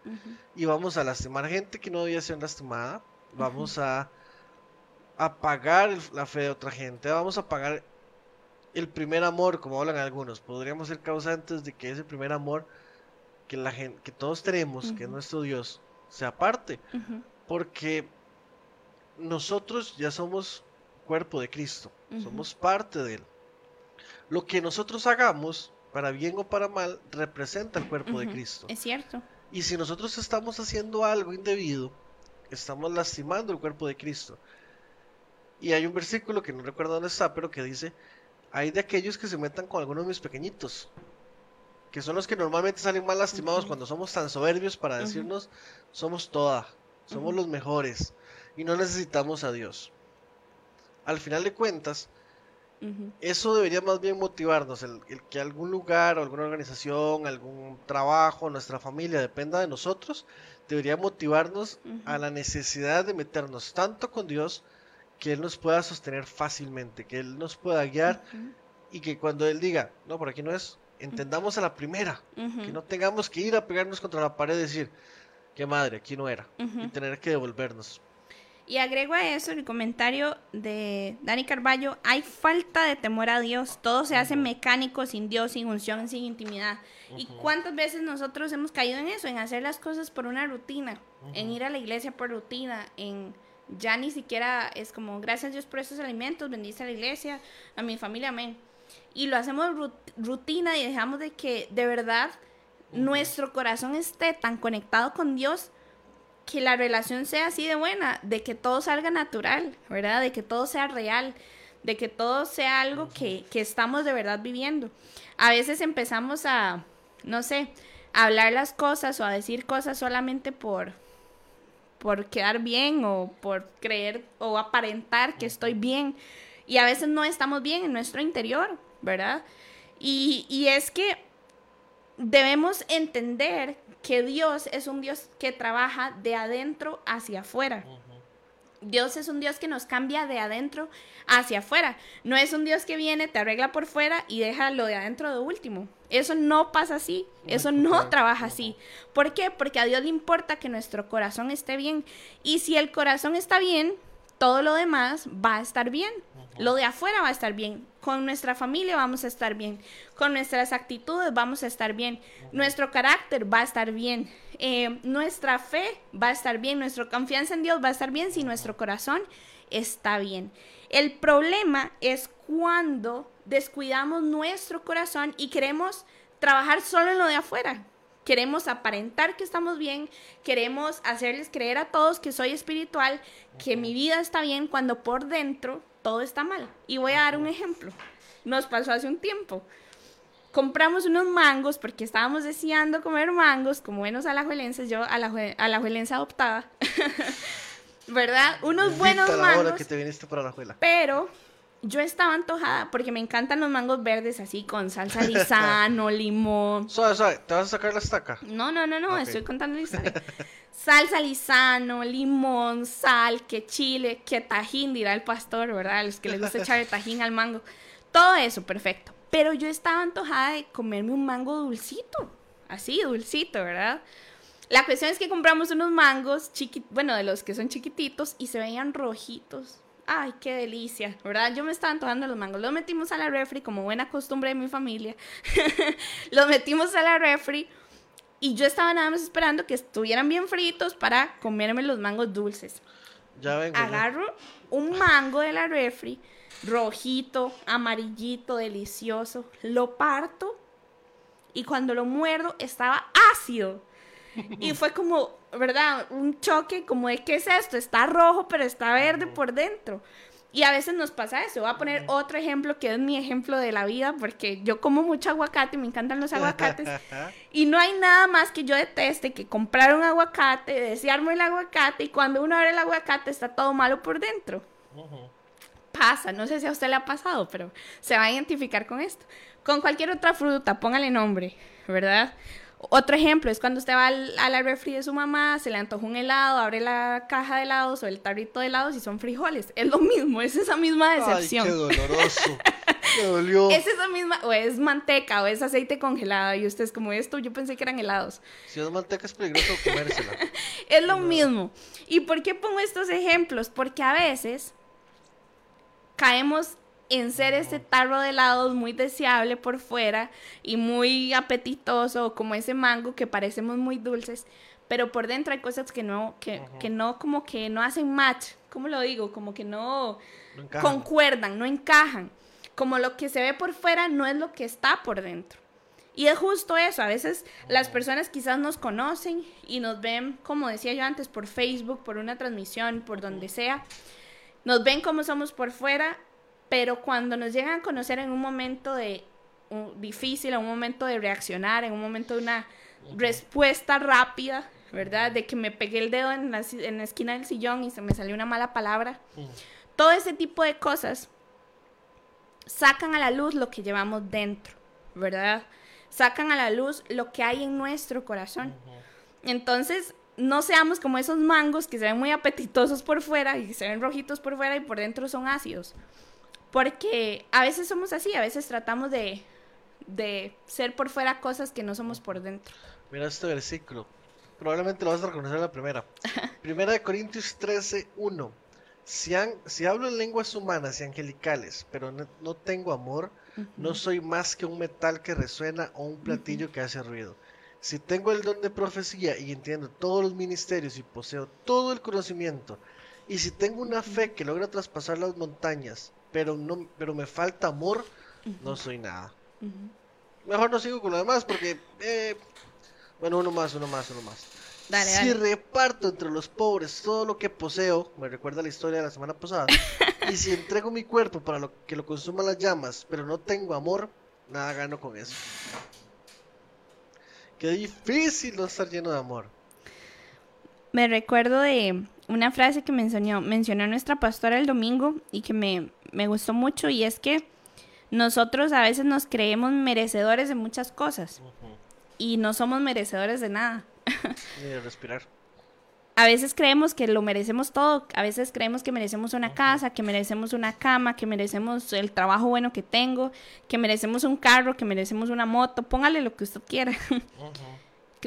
[SPEAKER 3] Y vamos a lastimar gente que no debía ser lastimada. Vamos a apagar la fe de otra gente. Vamos a apagar el primer amor, como hablan algunos. Podríamos ser causantes de que ese primer amor que la gente, que todos tenemos, que es nuestro Dios, se aparte. Porque nosotros ya somos cuerpo de Cristo, somos parte de Él. Lo que nosotros hagamos, para bien o para mal, representa el cuerpo de Cristo.
[SPEAKER 2] Es cierto.
[SPEAKER 3] Y si nosotros estamos haciendo algo indebido, estamos lastimando el cuerpo de Cristo. Y hay un versículo que no recuerdo dónde está, pero que dice, hay de aquellos que se metan con algunos de mis pequeñitos, que son los que normalmente salen más lastimados cuando somos tan soberbios para decirnos, somos toda, somos los mejores y no necesitamos a Dios. Al final de cuentas, eso debería más bien motivarnos, el, el que algún lugar o alguna organización, algún trabajo, nuestra familia dependa de nosotros, debería motivarnos a la necesidad de meternos tanto con Dios que Él nos pueda sostener fácilmente, que Él nos pueda guiar y que cuando Él diga, no, por aquí no es, entendamos a la primera, que no tengamos que ir a pegarnos contra la pared y decir, qué madre, aquí no era, y tener que devolvernos.
[SPEAKER 2] Y agrego a eso el comentario de Dani Carballo, hay falta de temor a Dios, todo se hace mecánico, sin Dios, sin unción, sin intimidad. ¿Y cuántas veces nosotros hemos caído en eso, en hacer las cosas por una rutina, en ir a la iglesia por rutina, en ya ni siquiera es como, gracias Dios por estos alimentos, bendice a la iglesia, a mi familia, amén. Y lo hacemos rut- rutina y dejamos de que de verdad nuestro corazón esté tan conectado con Dios que la relación sea así de buena, de que todo salga natural, ¿verdad? De que todo sea real, de que todo sea algo que, que estamos de verdad viviendo. A veces empezamos a, no sé, a hablar las cosas o a decir cosas solamente por, por quedar bien o por creer o aparentar que estoy bien. Y a veces no estamos bien en nuestro interior, ¿verdad? Y, y es que debemos entender que Dios es un Dios que trabaja de adentro hacia afuera. Dios es un Dios que nos cambia de adentro hacia afuera. No es un Dios que viene, te arregla por fuera y deja lo de adentro de último. Eso no pasa así. Eso no trabaja así. ¿Por qué? Porque a Dios le importa que nuestro corazón esté bien. Y si el corazón está bien, todo lo demás va a estar bien. Lo de afuera va a estar bien. Con nuestra familia vamos a estar bien. Con nuestras actitudes vamos a estar bien. Nuestro carácter va a estar bien. Eh, nuestra fe va a estar bien. Nuestra confianza en Dios va a estar bien si nuestro corazón está bien. El problema es cuando descuidamos nuestro corazón y queremos trabajar solo en lo de afuera. Queremos aparentar que estamos bien, queremos hacerles creer a todos que soy espiritual, que mi vida está bien, cuando por dentro todo está mal. Y voy a dar un ejemplo. Nos pasó hace un tiempo. compramos unos mangos porque estábamos deseando comer mangos, como buenos alajuelenses, yo alajue- alajuelense adoptada, ¿verdad? Unos buenos mangos.
[SPEAKER 3] que te viniste para la juela.
[SPEAKER 2] Pero yo estaba antojada porque me encantan los mangos verdes así con salsa lisano, limón.
[SPEAKER 3] Suave, suave, ¿te vas a sacar la estaca?
[SPEAKER 2] No, no, no, no, estoy contando la historia. Salsa lisano, limón, sal, que chile, que tajín, dirá el pastor, ¿verdad? Los que les gusta echar tajín al mango. Todo eso, perfecto. Pero yo estaba antojada de comerme un mango dulcito. Así, dulcito, ¿verdad? La cuestión es que compramos unos mangos chiquitos, bueno, de los que son chiquititos y se veían rojitos. Ay, qué delicia, ¿verdad? Yo me estaba antojando los mangos. Los metimos a la refri, como buena costumbre de mi familia. los metimos a la refri y yo estaba nada más esperando que estuvieran bien fritos para comerme los mangos dulces.
[SPEAKER 3] Ya vengo.
[SPEAKER 2] Agarro un mango de la refri, rojito, amarillito, delicioso, lo parto y cuando lo muerdo estaba ácido. Y fue como, ¿verdad? Un choque como de, ¿qué es esto? Está rojo, pero está verde por dentro. Y a veces nos pasa eso. Voy a poner otro ejemplo que es mi ejemplo de la vida, porque yo como mucho aguacate, me encantan los aguacates. Y no hay nada más que yo deteste que comprar un aguacate, desearme el aguacate, y cuando uno abre el aguacate está todo malo por dentro. Pasa, no sé si a usted le ha pasado, pero se va a identificar con esto. Con cualquier otra fruta, póngale nombre, ¿verdad? Otro ejemplo es cuando usted va al- a la refri de su mamá, se le antoja un helado, abre la caja de helados o el tarrito de helados y son frijoles. Es lo mismo, es esa misma decepción.
[SPEAKER 3] Ay, qué doloroso. Me dolió.
[SPEAKER 2] Es esa misma, o es manteca, o es aceite congelado, y usted es como esto, yo pensé que eran helados.
[SPEAKER 3] Si es manteca es peligroso comérsela.
[SPEAKER 2] Es lo mismo. ¿Y por qué pongo estos ejemplos? Porque a veces caemos en ser este tarro de helados muy deseable por fuera y muy apetitoso, como ese mango que parecemos muy dulces, pero por dentro hay cosas que no, que, que no, como que no hacen match, ¿cómo lo digo? Como que no
[SPEAKER 3] No
[SPEAKER 2] concuerdan, no encajan. Como lo que se ve por fuera no es lo que está por dentro. Y es justo eso, a veces las personas quizás nos conocen y nos ven, como decía yo antes, por Facebook, por una transmisión, por donde sea. Nos ven como somos por fuera, pero cuando nos llegan a conocer en un momento de un- difícil, en un momento de reaccionar, en un momento de una respuesta rápida, ¿verdad? De que me pegué el dedo en la, en la esquina del sillón y se me salió una mala palabra. Todo ese tipo de cosas sacan a la luz lo que llevamos dentro, ¿verdad? Sacan a la luz lo que hay en nuestro corazón. Entonces, no seamos como esos mangos que se ven muy apetitosos por fuera y se ven rojitos por fuera y por dentro son ácidos. Porque a veces somos así, a veces tratamos de, de ser por fuera cosas que no somos por dentro.
[SPEAKER 3] Mira este versículo. Probablemente lo vas a reconocer a la primera. Primera de Corintios 13, 1. Si, han- si hablo en lenguas humanas y angelicales, pero no, no tengo amor, no soy más que un metal que resuena o un platillo que hace ruido. Si tengo el don de profecía y entiendo todos los ministerios y poseo todo el conocimiento, y si tengo una fe que logra traspasar las montañas, pero, no, pero me falta amor, no soy nada. Mejor no sigo con lo demás porque... eh, bueno, uno más, uno más, uno más.
[SPEAKER 2] Dale,
[SPEAKER 3] si
[SPEAKER 2] dale.
[SPEAKER 3] reparto entre los pobres todo lo que poseo, me recuerda la historia de la semana pasada, y si entrego mi cuerpo para lo que lo consuman las llamas, pero no tengo amor, nada gano con eso. Qué difícil no estar lleno de amor.
[SPEAKER 2] Me recuerdo de una frase que mencionó, mencionó nuestra pastora el domingo y que me, me gustó mucho y es que nosotros a veces nos creemos merecedores de muchas cosas y no somos merecedores de nada.
[SPEAKER 3] Ni de respirar.
[SPEAKER 2] A veces creemos que lo merecemos todo, a veces creemos que merecemos una casa, que merecemos una cama, que merecemos el trabajo bueno que tengo, que merecemos un carro, que merecemos una moto, póngale lo que usted quiera.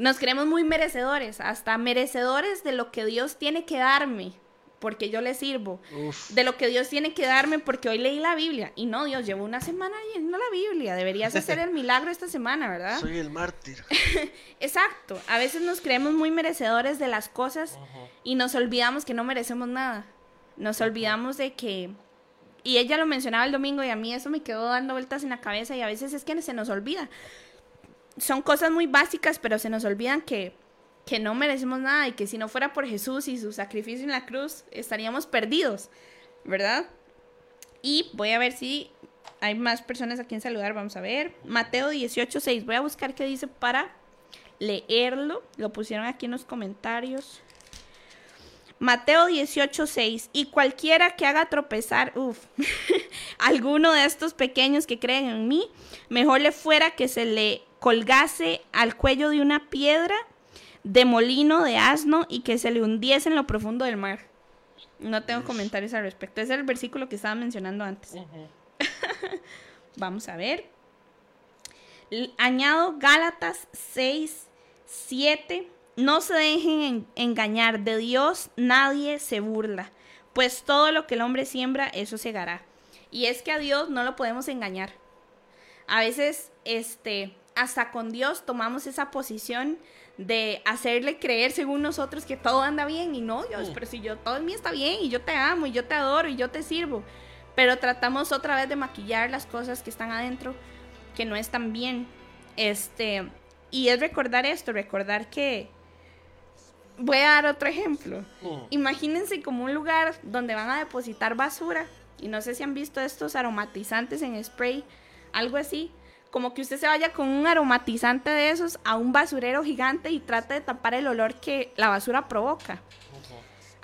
[SPEAKER 2] Nos creemos muy merecedores, hasta merecedores de lo que Dios tiene que darme, porque yo le sirvo.
[SPEAKER 3] Uf.
[SPEAKER 2] De lo que Dios tiene que darme, porque hoy leí la Biblia. Y no, Dios, llevo una semana leyendo la Biblia. Deberías hacer el milagro esta semana, ¿verdad?
[SPEAKER 3] Soy el mártir.
[SPEAKER 2] Exacto. A veces nos creemos muy merecedores de las cosas y nos olvidamos que no merecemos nada. Nos olvidamos de que... Y ella lo mencionaba el domingo y a mí eso me quedó dando vueltas en la cabeza y a veces es que se nos olvida. Son cosas muy básicas, pero se nos olvidan que, que no merecemos nada y que si no fuera por Jesús y su sacrificio en la cruz, estaríamos perdidos, ¿verdad? Y voy a ver si hay más personas a quien saludar, vamos a ver. Mateo 18:6. Voy a buscar qué dice para leerlo. Lo pusieron aquí en los comentarios. Mateo 18:6. Y cualquiera que haga tropezar, uff, alguno de estos pequeños que creen en mí, mejor le fuera que se le colgase al cuello de una piedra de molino de asno y que se le hundiese en lo profundo del mar. No tengo comentarios al respecto. Ese es el versículo que estaba mencionando antes. Vamos a ver. Añado Gálatas 6, 7. No se dejen en- engañar. De Dios nadie se burla. Pues todo lo que el hombre siembra, eso segará. Y es que a Dios no lo podemos engañar. A veces, este, hasta con Dios tomamos esa posición de hacerle creer según nosotros que todo anda bien y no, Dios, pero si yo todo en mí está bien y yo te amo y yo te adoro y yo te sirvo, pero tratamos otra vez de maquillar las cosas que están adentro que no están bien. Este, y es recordar esto, recordar que voy a dar otro ejemplo.
[SPEAKER 3] Mm.
[SPEAKER 2] Imagínense como un lugar donde van a depositar basura. Y no sé si han visto estos aromatizantes en spray, algo así. Como que usted se vaya con un aromatizante de esos a un basurero gigante y trate de tapar el olor que la basura provoca.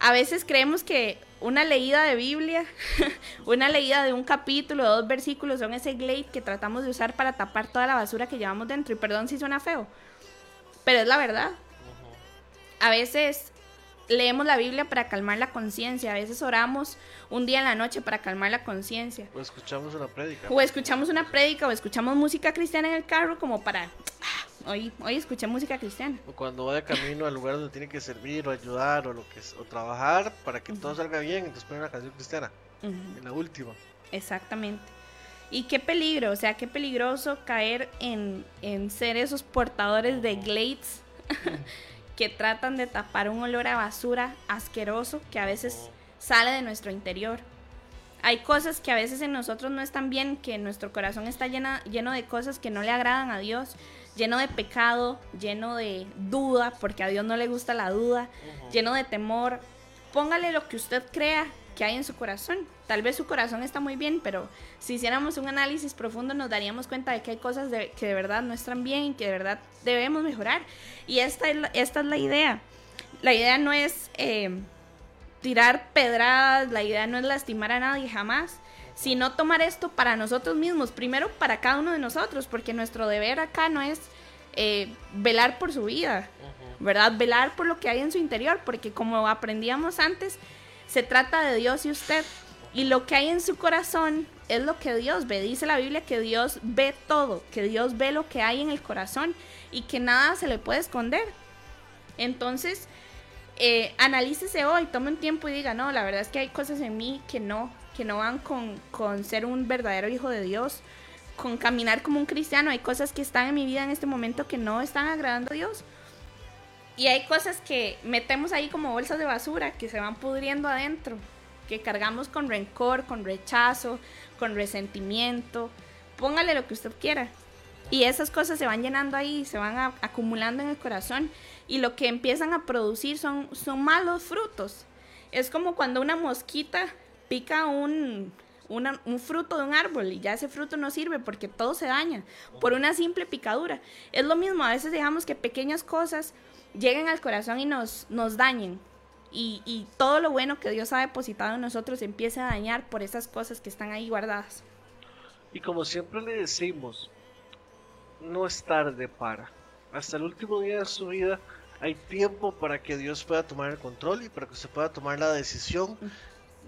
[SPEAKER 2] A veces creemos que una leída de Biblia, una leída de un capítulo, dos versículos, son ese glade que tratamos de usar para tapar toda la basura que llevamos dentro. Y perdón si suena feo, pero es la verdad. A veces leemos la Biblia para calmar la conciencia, a veces oramos un día en la noche para calmar la conciencia.
[SPEAKER 3] O escuchamos una prédica.
[SPEAKER 2] O escuchamos una prédica o escuchamos música cristiana en el carro como para... "Ah, Hoy, hoy escuché música cristiana.
[SPEAKER 3] O cuando va de camino al lugar donde tiene que servir o ayudar o lo que es- o trabajar para que todo salga bien, entonces pone una canción cristiana. En la última.
[SPEAKER 2] Exactamente. Y qué peligro, o sea, qué peligroso caer en, en ser esos portadores de glades que tratan de tapar un olor a basura asqueroso que a veces sale de nuestro interior. Hay cosas que a veces en nosotros no están bien, que nuestro corazón está llena, lleno de cosas que no le agradan a Dios, lleno de pecado, lleno de duda, porque a Dios no le gusta la duda, lleno de temor. Póngale lo que usted crea que hay en su corazón. Tal vez su corazón está muy bien, pero si hiciéramos un análisis profundo nos daríamos cuenta de que hay cosas de- que de verdad no están bien y que de verdad debemos mejorar. Y esta es la, esta es la idea. La idea no es eh, tirar pedradas, la idea no es lastimar a nadie jamás, sino tomar esto para nosotros mismos, primero para cada uno de nosotros, porque nuestro deber acá no es eh, velar por su vida, ¿verdad? Velar por lo que hay en su interior, porque como aprendíamos antes, se trata de Dios y usted. Y lo que hay en su corazón es lo que Dios ve. Dice la Biblia que Dios ve todo, que Dios ve lo que hay en el corazón y que nada se le puede esconder. Entonces, eh, analícese hoy, tome un tiempo y diga, no, la verdad es que hay cosas en mí que no, que no van con, con ser un verdadero hijo de Dios, con caminar como un cristiano. Hay cosas que están en mi vida en este momento que no están agradando a Dios. Y hay cosas que metemos ahí como bolsas de basura que se van pudriendo adentro, que cargamos con rencor, con rechazo, con resentimiento. Póngale lo que usted quiera. Y esas cosas se van llenando ahí, se van acumulando en el corazón. Y lo que empiezan a producir son, son malos frutos. Es como cuando una mosquita pica un, un fruto de un árbol y ya ese fruto no sirve porque todo se daña por una simple picadura. Es lo mismo, a veces dejamos que pequeñas cosas lleguen al corazón y nos, nos dañen. Y, y todo lo bueno que Dios ha depositado en nosotros empieza a dañar por esas cosas que están ahí guardadas.
[SPEAKER 3] Y como siempre le decimos, no es tarde para. Hasta el último día de su vida hay tiempo para que Dios pueda tomar el control y para que usted pueda tomar la decisión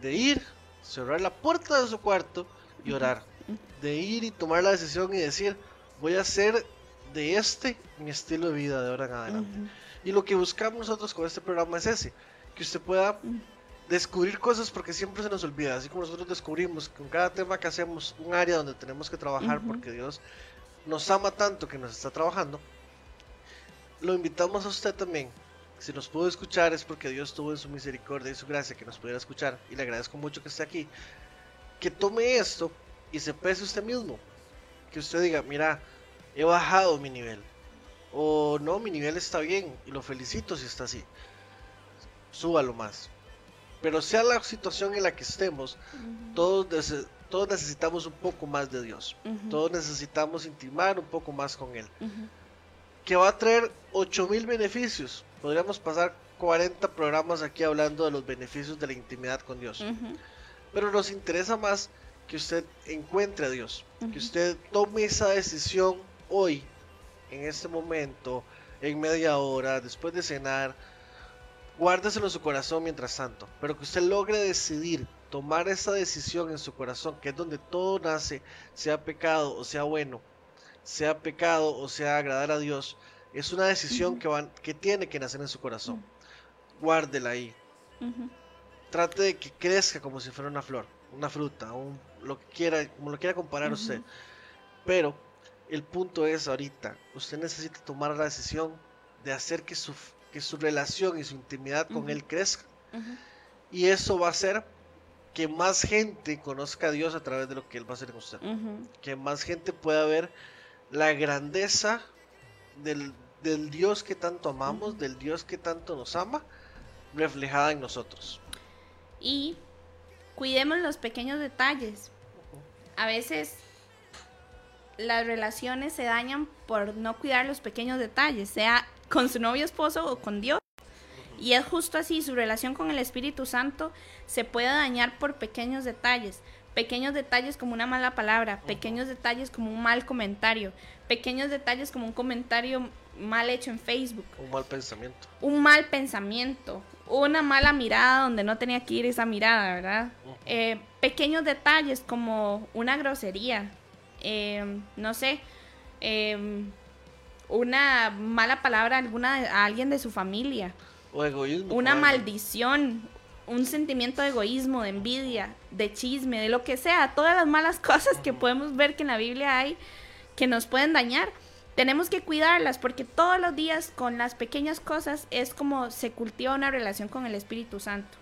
[SPEAKER 3] de ir, cerrar la puerta de su cuarto y orar. De ir y tomar la decisión y decir, voy a hacer de este mi estilo de vida de ahora en adelante. Y lo que buscamos nosotros con este programa es ese, que usted pueda descubrir cosas porque siempre se nos olvida, así como nosotros descubrimos con cada tema que hacemos un área donde tenemos que trabajar porque Dios nos ama tanto que nos está trabajando, lo invitamos a usted también. Si nos pudo escuchar es porque Dios tuvo en su misericordia y su gracia que nos pudiera escuchar y le agradezco mucho que esté aquí. Que tome esto y se pese usted mismo. Que usted diga, mira, he bajado mi nivel. O no, mi nivel está bien y lo felicito si está así. Súbalo más. Pero sea la situación en la que estemos, todos todos necesitamos un poco más de Dios. Todos necesitamos intimar un poco más con Él. Que va a traer 8000 beneficios. Podríamos pasar 40 programas aquí hablando de los beneficios de la intimidad con Dios. Pero nos interesa más que usted encuentre a Dios, que usted tome esa decisión hoy, en este momento, en media hora, después de cenar, guárdeselo en su corazón mientras tanto, pero que usted logre decidir tomar esa decisión en su corazón, que es donde todo nace, sea pecado o sea bueno, sea pecado o sea agradar a Dios, es una decisión que, van, que tiene que nacer en su corazón. Guárdela ahí. Trate de que crezca como si fuera una flor, una fruta, un, lo que quiera, como lo quiera comparar usted. Pero el punto es ahorita, usted necesita tomar la decisión de hacer que su, que su relación y su intimidad con Él crezca. Y eso va a hacer que más gente conozca a Dios a través de lo que Él va a hacer con usted. Que más gente pueda ver la grandeza del, del Dios que tanto amamos, del Dios que tanto nos ama, reflejada en nosotros.
[SPEAKER 2] Y cuidemos los pequeños detalles. A veces las relaciones se dañan por no cuidar los pequeños detalles, sea con su novio esposo o con Dios. Y es justo así, su relación con el Espíritu Santo se puede dañar por pequeños detalles. Pequeños detalles como una mala palabra, pequeños detalles como un mal comentario, pequeños detalles como un comentario mal hecho en Facebook,
[SPEAKER 3] Un mal pensamiento.
[SPEAKER 2] un mal pensamiento, una mala mirada donde no tenía que ir esa mirada, ¿verdad? Eh, pequeños detalles como una grosería, eh, no sé, eh, una mala palabra a alguna, a alguien de su familia,
[SPEAKER 3] O egoísmo.
[SPEAKER 2] una maldición, un sentimiento de egoísmo, de envidia, de chisme, de lo que sea, todas las malas cosas que podemos ver que en la Biblia hay que nos pueden dañar. Tenemos que cuidarlas porque todos los días con las pequeñas cosas es como se cultiva una relación con el Espíritu Santo.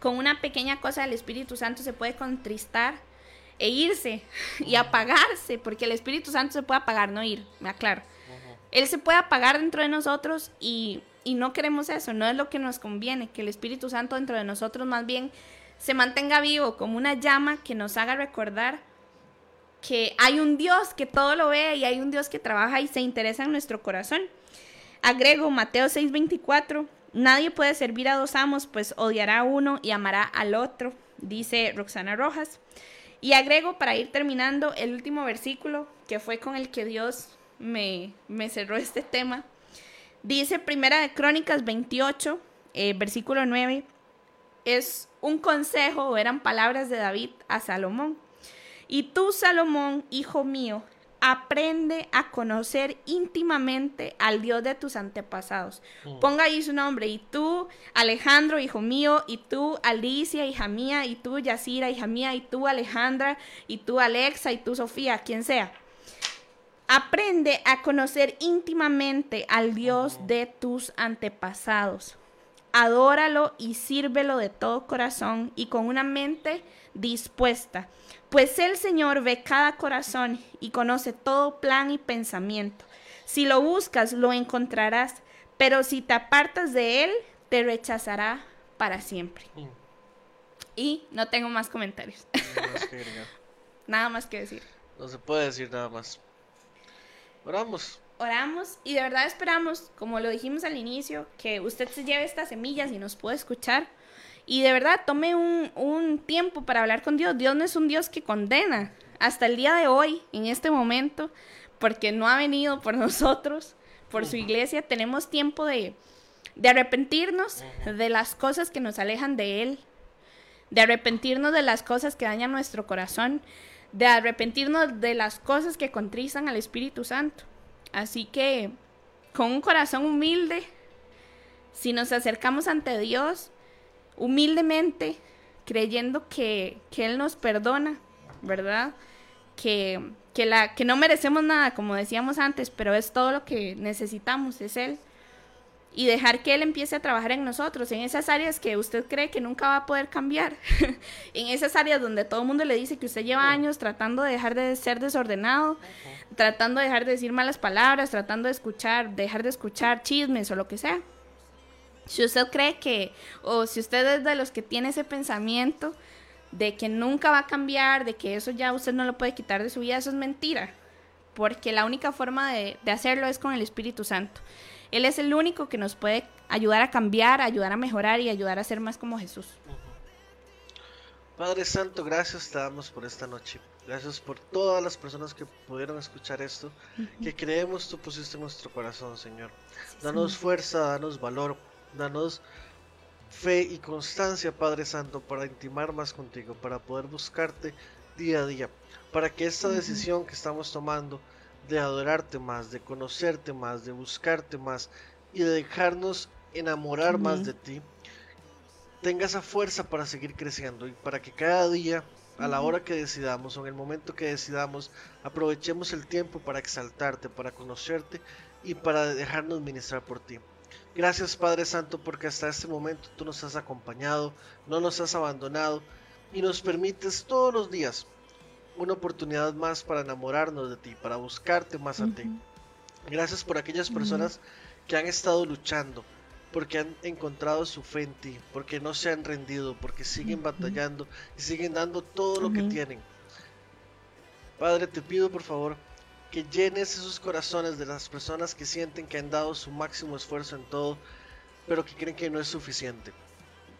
[SPEAKER 2] Con una pequeña cosa el Espíritu Santo se puede contristar e irse y apagarse, porque el Espíritu Santo se puede apagar, no ir, me aclaro. Él se puede apagar dentro de nosotros y, y no queremos eso, no es lo que nos conviene, que el Espíritu Santo dentro de nosotros más bien se mantenga vivo como una llama que nos haga recordar que hay un Dios que todo lo ve y hay un Dios que trabaja y se interesa en nuestro corazón. Agrego Mateo 6:24, nadie puede servir a dos amos, pues odiará a uno y amará al otro, dice Roxana Rojas. Y agrego para ir terminando el último versículo, que fue con el que Dios me, cerró este tema. Dice Primera de Crónicas 28, eh, versículo 9, es un consejo, eran palabras de David a Salomón. Y tú, Salomón, hijo mío, aprende a conocer íntimamente al Dios de tus antepasados. Ponga ahí su nombre. Y tú, Alejandro, hijo mío, y tú, Alicia, hija mía, y tú, Yacira, hija mía, y tú, Alejandra, y tú, Alexa, y tú, Sofía, quien sea. Aprende a conocer íntimamente al Dios de tus antepasados. Adóralo y sírvelo de todo corazón y con una mente dispuesta, pues el Señor ve cada corazón y conoce todo plan y pensamiento. Si lo buscas, lo encontrarás, pero si te apartas de Él, te rechazará para siempre.
[SPEAKER 3] Mm.
[SPEAKER 2] Y no tengo más comentarios,
[SPEAKER 3] más
[SPEAKER 2] nada más que decir.
[SPEAKER 3] No se puede decir nada más. Oramos.
[SPEAKER 2] oramos y de verdad esperamos, como lo dijimos al inicio, que usted se lleve estas semillas y nos pueda escuchar. Y de verdad tome un, un tiempo para hablar con Dios. Dios no es un Dios que condena. Hasta el día de hoy, en este momento, porque no ha venido por nosotros, por su iglesia, tenemos tiempo de, de arrepentirnos de las cosas que nos alejan de Él, de arrepentirnos de las cosas que dañan nuestro corazón, de arrepentirnos de las cosas que contristan al Espíritu Santo. Así que, con un corazón humilde, si nos acercamos ante Dios, humildemente, creyendo que, que Él nos perdona, ¿verdad? Que, que, la, que no merecemos nada, como decíamos antes, pero es todo lo que necesitamos, es Él. Y dejar que Él empiece a trabajar en nosotros, en esas áreas que usted cree que nunca va a poder cambiar, en esas áreas donde todo el mundo le dice que usted lleva años tratando de dejar de ser desordenado, tratando de dejar de decir malas palabras, tratando de escuchar, dejar de escuchar chismes o lo que sea. Si usted cree que, o si usted es de los que tiene ese pensamiento, de que nunca va a cambiar, de que eso ya usted no lo puede quitar de su vida, eso es mentira. Porque la única forma de, de hacerlo es con el Espíritu Santo. Él es el único que nos puede ayudar a cambiar, ayudar a mejorar y ayudar a ser más como Jesús.
[SPEAKER 3] Padre Santo, gracias te damos por esta noche. Gracias por todas las personas que pudieron escuchar esto, que creemos tú pusiste en nuestro corazón, Señor. Danos fuerza, danos valor, danos fe y constancia, Padre Santo, para intimar más contigo, para poder buscarte día a día, para que esta decisión que estamos tomando de adorarte más, de conocerte más, de buscarte más y de dejarnos enamorar más de ti, tenga esa fuerza para seguir creciendo y para que cada día, a la hora que decidamos o en el momento que decidamos, aprovechemos el tiempo para exaltarte, para conocerte y para dejarnos ministrar por ti. Gracias Padre Santo porque hasta este momento tú nos has acompañado, no nos has abandonado y nos permites todos los días una oportunidad más para enamorarnos de ti, para buscarte más a ti. Gracias por aquellas personas que han estado luchando, porque han encontrado su fe en ti, porque no se han rendido, porque siguen batallando y siguen dando todo lo que tienen. Padre, te pido por favor que llenes esos corazones de las personas que sienten que han dado su máximo esfuerzo en todo, pero que creen que no es suficiente.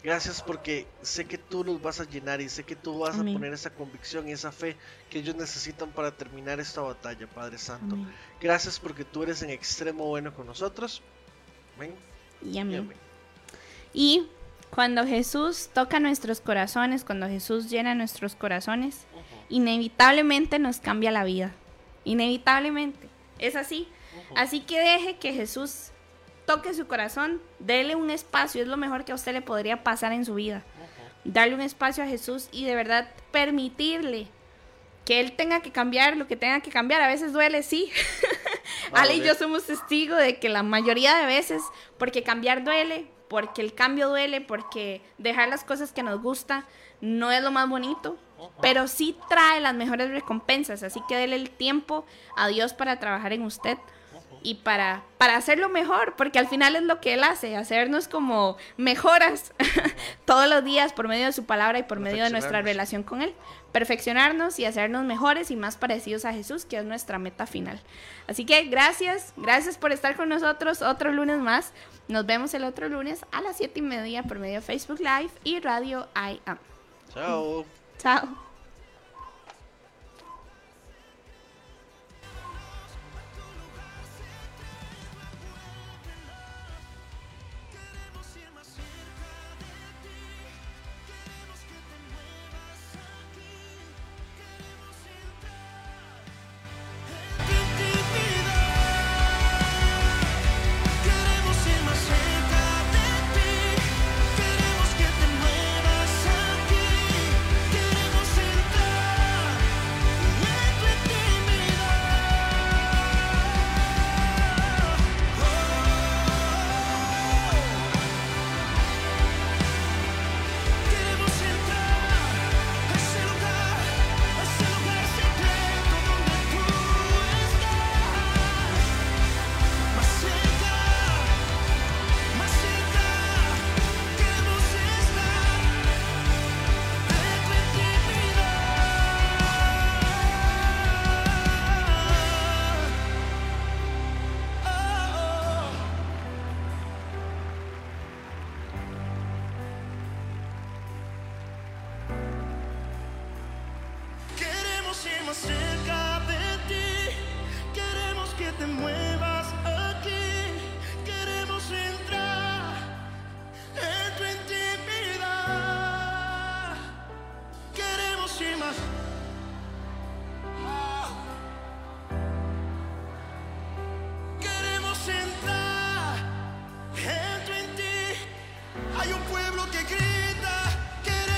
[SPEAKER 3] Gracias porque sé que tú los vas a llenar y sé que tú vas
[SPEAKER 2] Amén.
[SPEAKER 3] a poner esa convicción y esa fe que ellos necesitan para terminar esta batalla, Padre Santo.
[SPEAKER 2] Amén.
[SPEAKER 3] Gracias porque tú eres en extremo bueno con nosotros. Amén.
[SPEAKER 2] Y
[SPEAKER 3] y
[SPEAKER 2] amén.
[SPEAKER 3] amén.
[SPEAKER 2] Y cuando Jesús toca nuestros corazones, cuando Jesús llena nuestros corazones, inevitablemente nos cambia la vida. Inevitablemente. Es así. Así que deje que Jesús toque su corazón, dele un espacio, es lo mejor que a usted le podría pasar en su vida. Darle un espacio a Jesús y de verdad permitirle que Él tenga que cambiar lo que tenga que cambiar. A veces duele, sí. Ale y yo somos testigos de que la mayoría de veces, porque cambiar duele, porque el cambio duele, porque dejar las cosas que nos gusta no es lo más bonito, pero sí trae las mejores recompensas. Así que dele el tiempo a Dios para trabajar en usted y para, para hacerlo mejor, porque al final es lo que Él hace, hacernos como mejoras todos los días por medio de su palabra y por medio de nuestra relación con Él. Perfeccionarnos y hacernos mejores y más parecidos a Jesús, que es nuestra meta final. Así que gracias, gracias por estar con nosotros otro lunes más. Nos vemos el otro lunes a las 7 y media por medio de Facebook Live y Radio I Am.
[SPEAKER 3] Chao.
[SPEAKER 2] Chao.